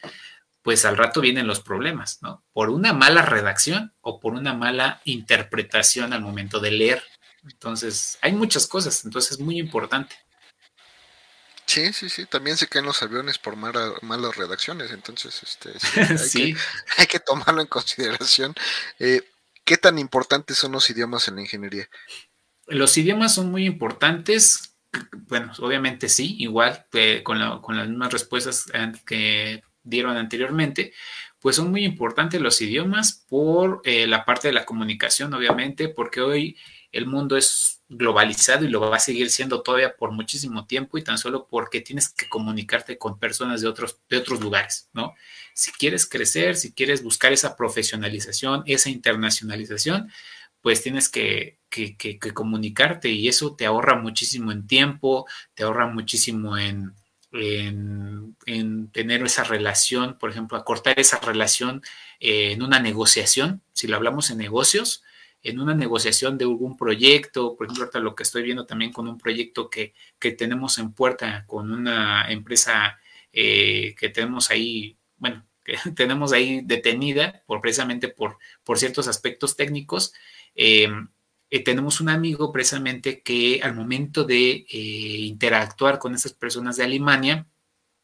pues al rato vienen los problemas, ¿no? Por una mala redacción o por una mala interpretación al momento de leer. Entonces, hay muchas cosas, entonces es muy importante. Sí, sí, sí, también se caen los aviones por malas redacciones, entonces este, sí, hay, Que, tomarlo en consideración. Eh, ¿Qué tan importantes son los idiomas en la ingeniería? Los idiomas son muy importantes, bueno, obviamente sí, igual eh, con, las mismas respuestas que dieron anteriormente, pues son muy importantes los idiomas por eh, la parte de la comunicación, obviamente, porque hoy el mundo es globalizado y lo va a seguir siendo todavía por muchísimo tiempo y tan solo porque tienes que comunicarte con personas de otros, de otros lugares, ¿no? Si quieres crecer, si quieres buscar esa profesionalización, esa internacionalización, pues tienes que, que, comunicarte y eso te ahorra muchísimo en tiempo, te ahorra muchísimo en, en, tener esa relación, por ejemplo, acortar esa relación eh, en una negociación, si lo hablamos en negocios, en una negociación de algún proyecto, por ejemplo, ahorita lo que estoy viendo también con un proyecto que, tenemos en puerta con una empresa eh, que tenemos ahí, bueno, que tenemos ahí detenida por precisamente por, por ciertos aspectos técnicos. Eh, eh, tenemos un amigo precisamente que al momento de eh, interactuar con estas personas de Alemania,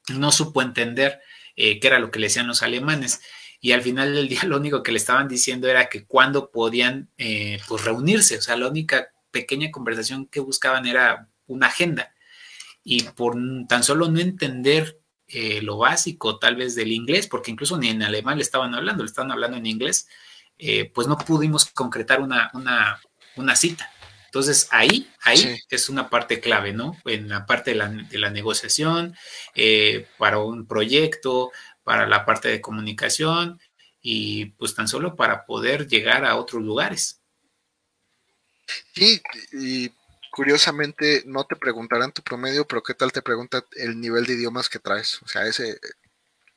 no supo entender qué era lo que le decían los alemanes. Y al final del día lo único que le estaban diciendo era que cuándo podían pues reunirse. O sea, la única pequeña conversación que buscaban era una agenda. Y por tan solo no entender lo básico tal vez del inglés, porque incluso ni en alemán le estaban hablando, le estaban hablando en inglés, pues no pudimos concretar una, una, una cita. Entonces ahí, ahí es una parte clave, ¿no? En la parte de la, negociación, eh, para un proyecto, para la parte de comunicación y pues tan solo para poder llegar a otros lugares. Sí, y curiosamente no te preguntarán tu promedio, pero ¿qué tal te pregunta el nivel de idiomas que traes? O sea, ese...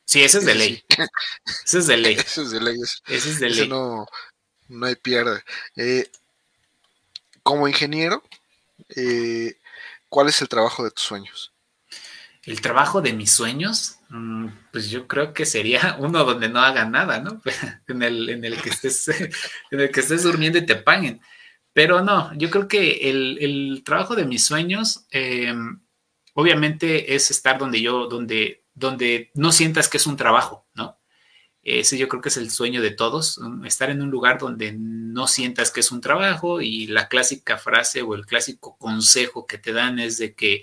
Sí, ese es de ley. ese es de ley. ese es de ley. Ese, es de ley. no, no hay pierde. Eh, como ingeniero, eh, ¿cuál es el trabajo de tus sueños? El trabajo de mis sueños, mm, pues yo creo que sería uno donde no haga nada, ¿no? en, el, en, el que estés, en el que estés durmiendo y te paguen. Pero no, yo creo que el, trabajo de mis sueños, em, obviamente, es estar donde yo, donde, donde no sientas que es un trabajo, ¿no? Ese yo creo que es el sueño de todos, estar en un lugar donde no sientas que es un trabajo y la clásica frase o el clásico consejo que te dan es de que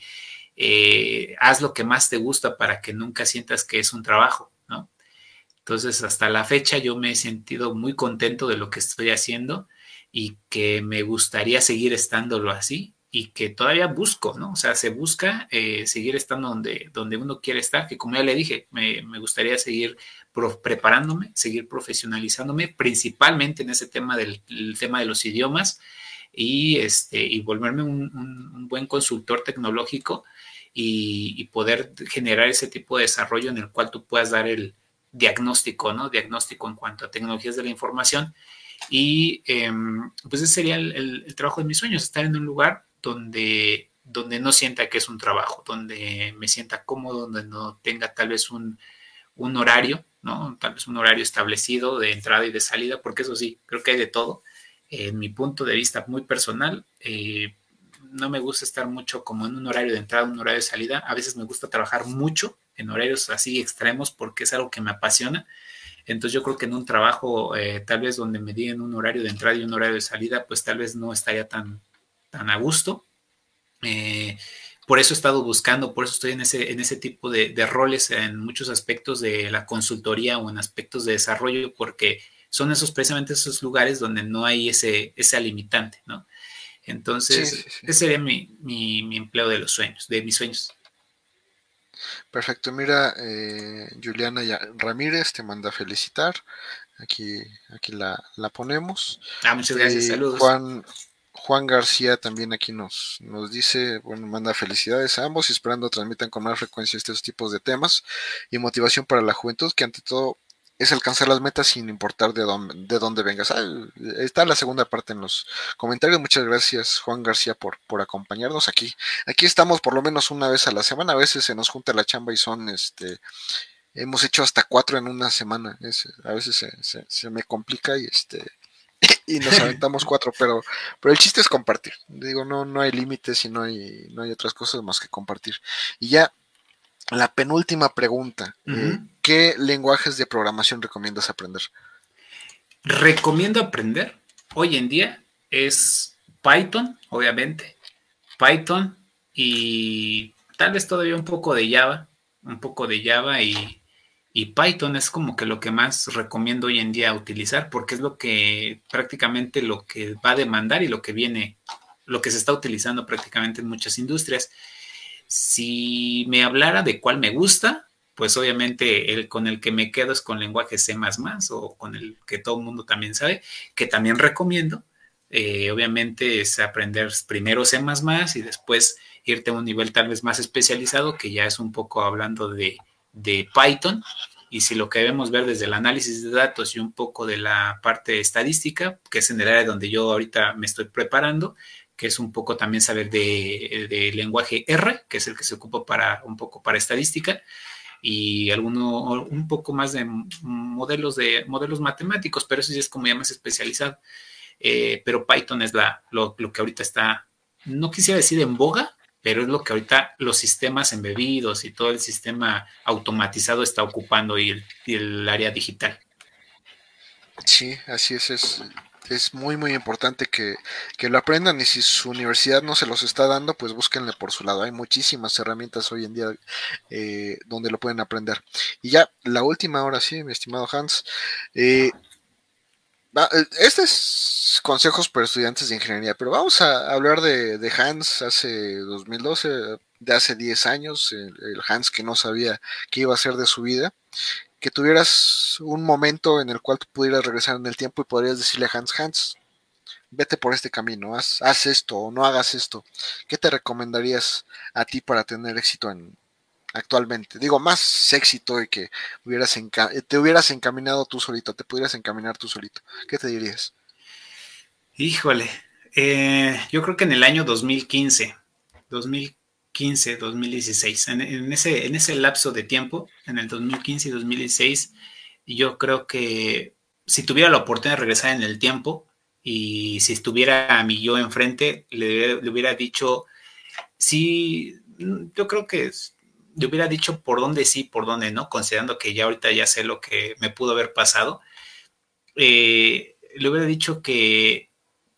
eh, haz lo que más te gusta para que nunca sientas que es un trabajo, ¿no? Entonces, hasta la fecha yo me he sentido muy contento de lo que estoy haciendo y que me gustaría seguir estándolo así y que todavía busco, ¿no? O sea, se busca eh, seguir estando donde, donde uno quiere estar, que como ya le dije, me, me gustaría seguir preparándome, seguir profesionalizándome, principalmente en ese tema del tema de los idiomas, y, este, y volverme un, buen consultor tecnológico y, poder generar ese tipo de desarrollo en el cual tú puedas dar el diagnóstico, ¿no? Diagnóstico en cuanto a tecnologías de la información. Y em, pues ese sería el, el, trabajo de mis sueños, estar en un lugar donde, donde no sienta que es un trabajo, donde me sienta cómodo, donde no tenga tal vez un, un horario, ¿no? Tal vez un horario establecido de entrada y de salida, porque eso sí, creo que hay de todo en mi punto de vista muy personal, eh, no me gusta estar mucho como en un horario de entrada, un horario de salida. A veces me gusta trabajar mucho en horarios así extremos porque es algo que me apasiona. Entonces yo creo que en un trabajo eh, tal vez donde me digan un horario de entrada y un horario de salida, pues tal vez no estaría tan, tan a gusto. Eh, por eso he estado buscando, por eso estoy en ese, en ese tipo de, de, roles en muchos aspectos de la consultoría o en aspectos de desarrollo, porque son esos precisamente esos lugares donde no hay ese, esa limitante, ¿no? Entonces, ese sería mi, empleo de los sueños, de mis sueños. Perfecto, mira, eh, Juliana Ramírez te manda a felicitar. Aquí, aquí la, ponemos. Ah, muchas gracias, saludos. Juan, Juan García también aquí nos, nos dice, bueno, manda felicidades a ambos y esperando transmitan con más frecuencia estos tipos de temas y motivación para la juventud, que ante todo es alcanzar las metas sin importar de dónde, de dónde vengas. Ah, está la segunda parte en los comentarios. Muchas gracias, Juan García, por, por acompañarnos aquí. Aquí estamos por lo menos una vez a la semana. A veces se nos junta la chamba y son, este, hemos hecho hasta cuatro en una semana. a veces se, me complica y este y nos aventamos cuatro, pero, pero el chiste es compartir. Digo, no, no hay límites y no hay, no hay otras cosas más que compartir. Y ya la penúltima pregunta. Eh, ¿Qué lenguajes de programación recomiendas aprender? Recomiendo aprender hoy en día es Python, obviamente. Python y tal vez todavía un poco de Java, un poco de Java y, y Python es como que lo que más recomiendo hoy en día utilizar porque es lo que prácticamente lo que va a demandar y lo que viene, lo que se está utilizando prácticamente en muchas industrias. Si me hablara de cuál me gusta, pues obviamente el con el que me quedo es con lenguaje C o con el que todo el mundo también sabe, que también recomiendo. Eh, obviamente es aprender primero C y después irte a un nivel tal vez más especializado, que ya es un poco hablando de, de Python. Y si lo queremos ver desde el análisis de datos y un poco de la parte estadística, que es en el área donde yo ahorita me estoy preparando, que es un poco también saber de, lenguaje R, que es el que se ocupa para un poco para estadística, y alguno, un poco más de modelos de modelos matemáticos, pero eso sí es como ya más especializado. Eh, pero Python es la, lo, que ahorita está, no quisiera decir en boga, pero es lo que ahorita los sistemas embebidos y todo el sistema automatizado está ocupando y el, y el área digital. Sí, así es, es es muy muy importante que, lo aprendan y si su universidad no se los está dando, pues búsquenle por su lado. Hay muchísimas herramientas hoy en día eh, donde lo pueden aprender. Y ya, la última ahora sí, mi estimado Hans. Eh, este es consejos para estudiantes de ingeniería, pero vamos a hablar de, Hans hace 2012, de hace 10 años, el, el Hans que no sabía qué iba a hacer de su vida que tuvieras un momento en el cual tú pudieras regresar en el tiempo y podrías decirle a Hans, Hans, vete por este camino, haz, esto o no hagas esto. ¿Qué te recomendarías a ti para tener éxito en actualmente? Digo, más éxito y que hubieras te hubieras encaminado tú solito, te pudieras encaminar tú solito. ¿Qué te dirías? Híjole, eh, yo creo que en el año 2015, 2015 2015, 2016. En, ese, en ese lapso de tiempo, en el 2015 y 2016, yo creo que si tuviera la oportunidad de regresar en el tiempo y si estuviera a mi yo enfrente, le, le hubiera dicho, sí, yo creo que le hubiera dicho por dónde sí, por dónde no, considerando que ya ahorita ya sé lo que me pudo haber pasado. Eh, le hubiera dicho que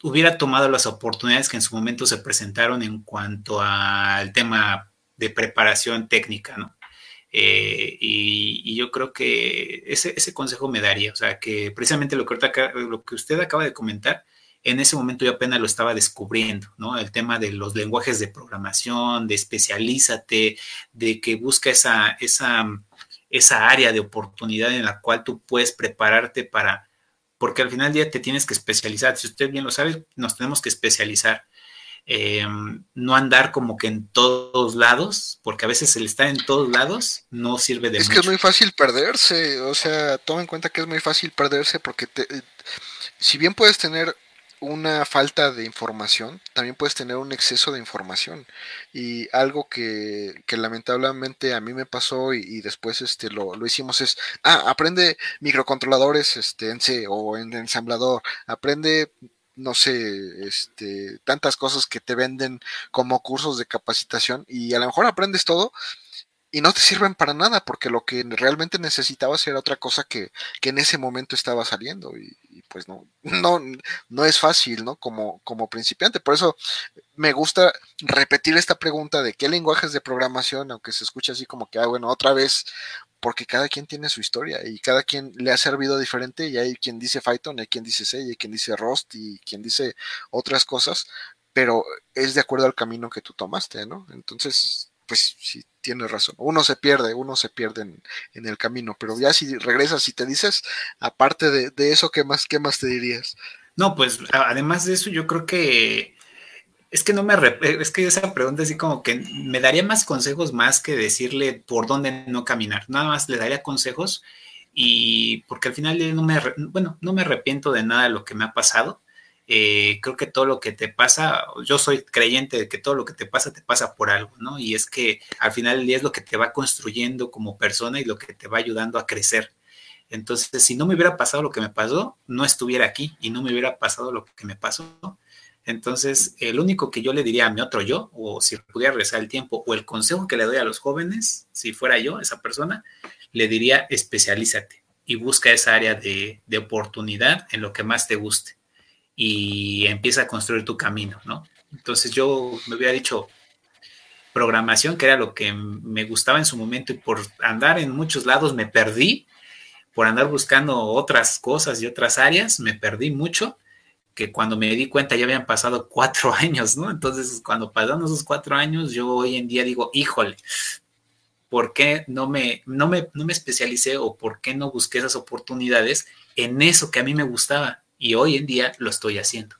hubiera tomado las oportunidades que en su momento se presentaron en cuanto al tema de preparación técnica, ¿no? Eh, y, yo creo que ese, consejo me daría, o sea, que precisamente lo que, lo que usted acaba de comentar, en ese momento yo apenas lo estaba descubriendo, ¿no? El tema de los lenguajes de programación, de especialízate, de que busca esa, esa, esa área de oportunidad en la cual tú puedes prepararte para porque al final del día te tienes que especializar. Si usted bien lo sabe, nos tenemos que especializar. Eh, no andar como que en todos lados, porque a veces el estar en todos lados no sirve de Es que es muy fácil perderse, o sea, toma en cuenta que es muy fácil perderse porque te, si bien puedes tener una falta de información, también puedes tener un exceso de información. Y algo que, que lamentablemente a mí me pasó y, después este, lo, lo, hicimos es, ah, aprende microcontroladores este, en C o en ensamblador, aprende no sé, este, tantas cosas que te venden como cursos de capacitación y a lo mejor aprendes todo y no te sirven para nada porque lo que realmente necesitabas era otra cosa que, que en ese momento estaba saliendo y, pues no, no, no es fácil, ¿no? Como, como principiante. Por eso me gusta repetir esta pregunta de qué lenguajes de programación, aunque se escuche así como que, ah, bueno, otra vez, porque cada quien tiene su historia y cada quien le ha servido diferente y hay quien dice Python, hay quien dice C, hay quien dice Rust y quien dice otras cosas, pero es de acuerdo al camino que tú tomaste, ¿no? Entonces, pues sí, tienes razón. Uno se pierde, uno se pierde en, el camino, pero ya si regresas y te dices, aparte de, eso, ¿qué más, ¿qué más te dirías? No, pues además de eso, yo creo que es que no me es que esa pregunta así como que me daría más consejos más que decirle por dónde no caminar. Nada más le daría consejos y porque al final no me bueno, no me arrepiento de nada de lo que me ha pasado eh, creo que todo lo que te pasa, yo soy creyente de que todo lo que te pasa te pasa por algo, ¿no? Y es que al final del día es lo que te va construyendo como persona y lo que te va ayudando a crecer. Entonces, si no me hubiera pasado lo que me pasó, no estuviera aquí y no me hubiera pasado lo que me pasó. Entonces, el único que yo le diría a mi otro yo, o si pudiera regresar el tiempo, o el consejo que le doy a los jóvenes, si fuera yo, esa persona, le diría especialízate y busca esa área de, de oportunidad en lo que más te guste y empieza a construir tu camino, ¿no? Entonces yo me hubiera dicho programación, que era lo que me gustaba en su momento y por andar en muchos lados me perdí, por andar buscando otras cosas y otras áreas, me perdí mucho, que cuando me di cuenta ya habían pasado cuatro años, ¿no? Entonces cuando pasaron esos cuatro años, yo hoy en día digo, híjole, ¿por qué no me, no me, no me especialicé o por qué no busqué esas oportunidades en eso que a mí me gustaba? Y hoy en día lo estoy haciendo.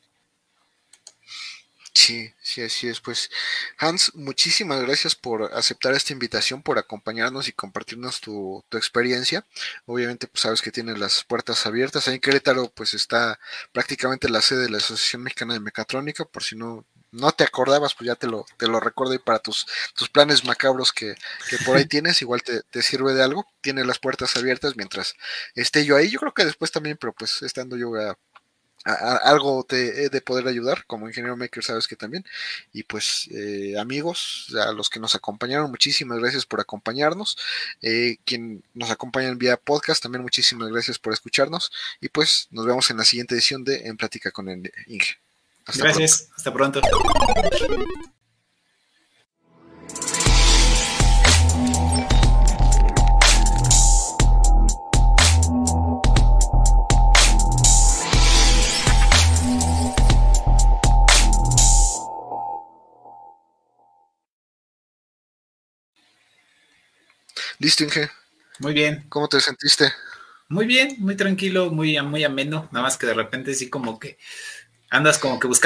Sí, sí, así es. Pues Hans, muchísimas gracias por aceptar esta invitación, por acompañarnos y compartirnos tu, experiencia. Obviamente, pues sabes que tienes las puertas abiertas. Ahí en Querétaro, pues está prácticamente la sede de la Asociación Mexicana de Mecatrónica, por si no, no te acordabas, pues ya te lo, te lo recuerdo y para tus, tus planes macabros que, que por ahí tienes, igual te, te, sirve de algo. Tiene las puertas abiertas mientras esté yo ahí. Yo creo que después también, pero pues estando yo a algo te he de poder ayudar, como ingeniero maker sabes que también. Y pues eh, amigos, a los que nos acompañaron, muchísimas gracias por acompañarnos. Eh, quien nos acompaña en vía podcast, también muchísimas gracias por escucharnos. Y pues nos vemos en la siguiente edición de En Plática con el Inge. Hasta gracias, hasta pronto. Listo, Inge. Muy bien. ¿Cómo te sentiste? Muy bien, muy tranquilo, muy, muy ameno, nada más que de repente sí como que andas como que buscando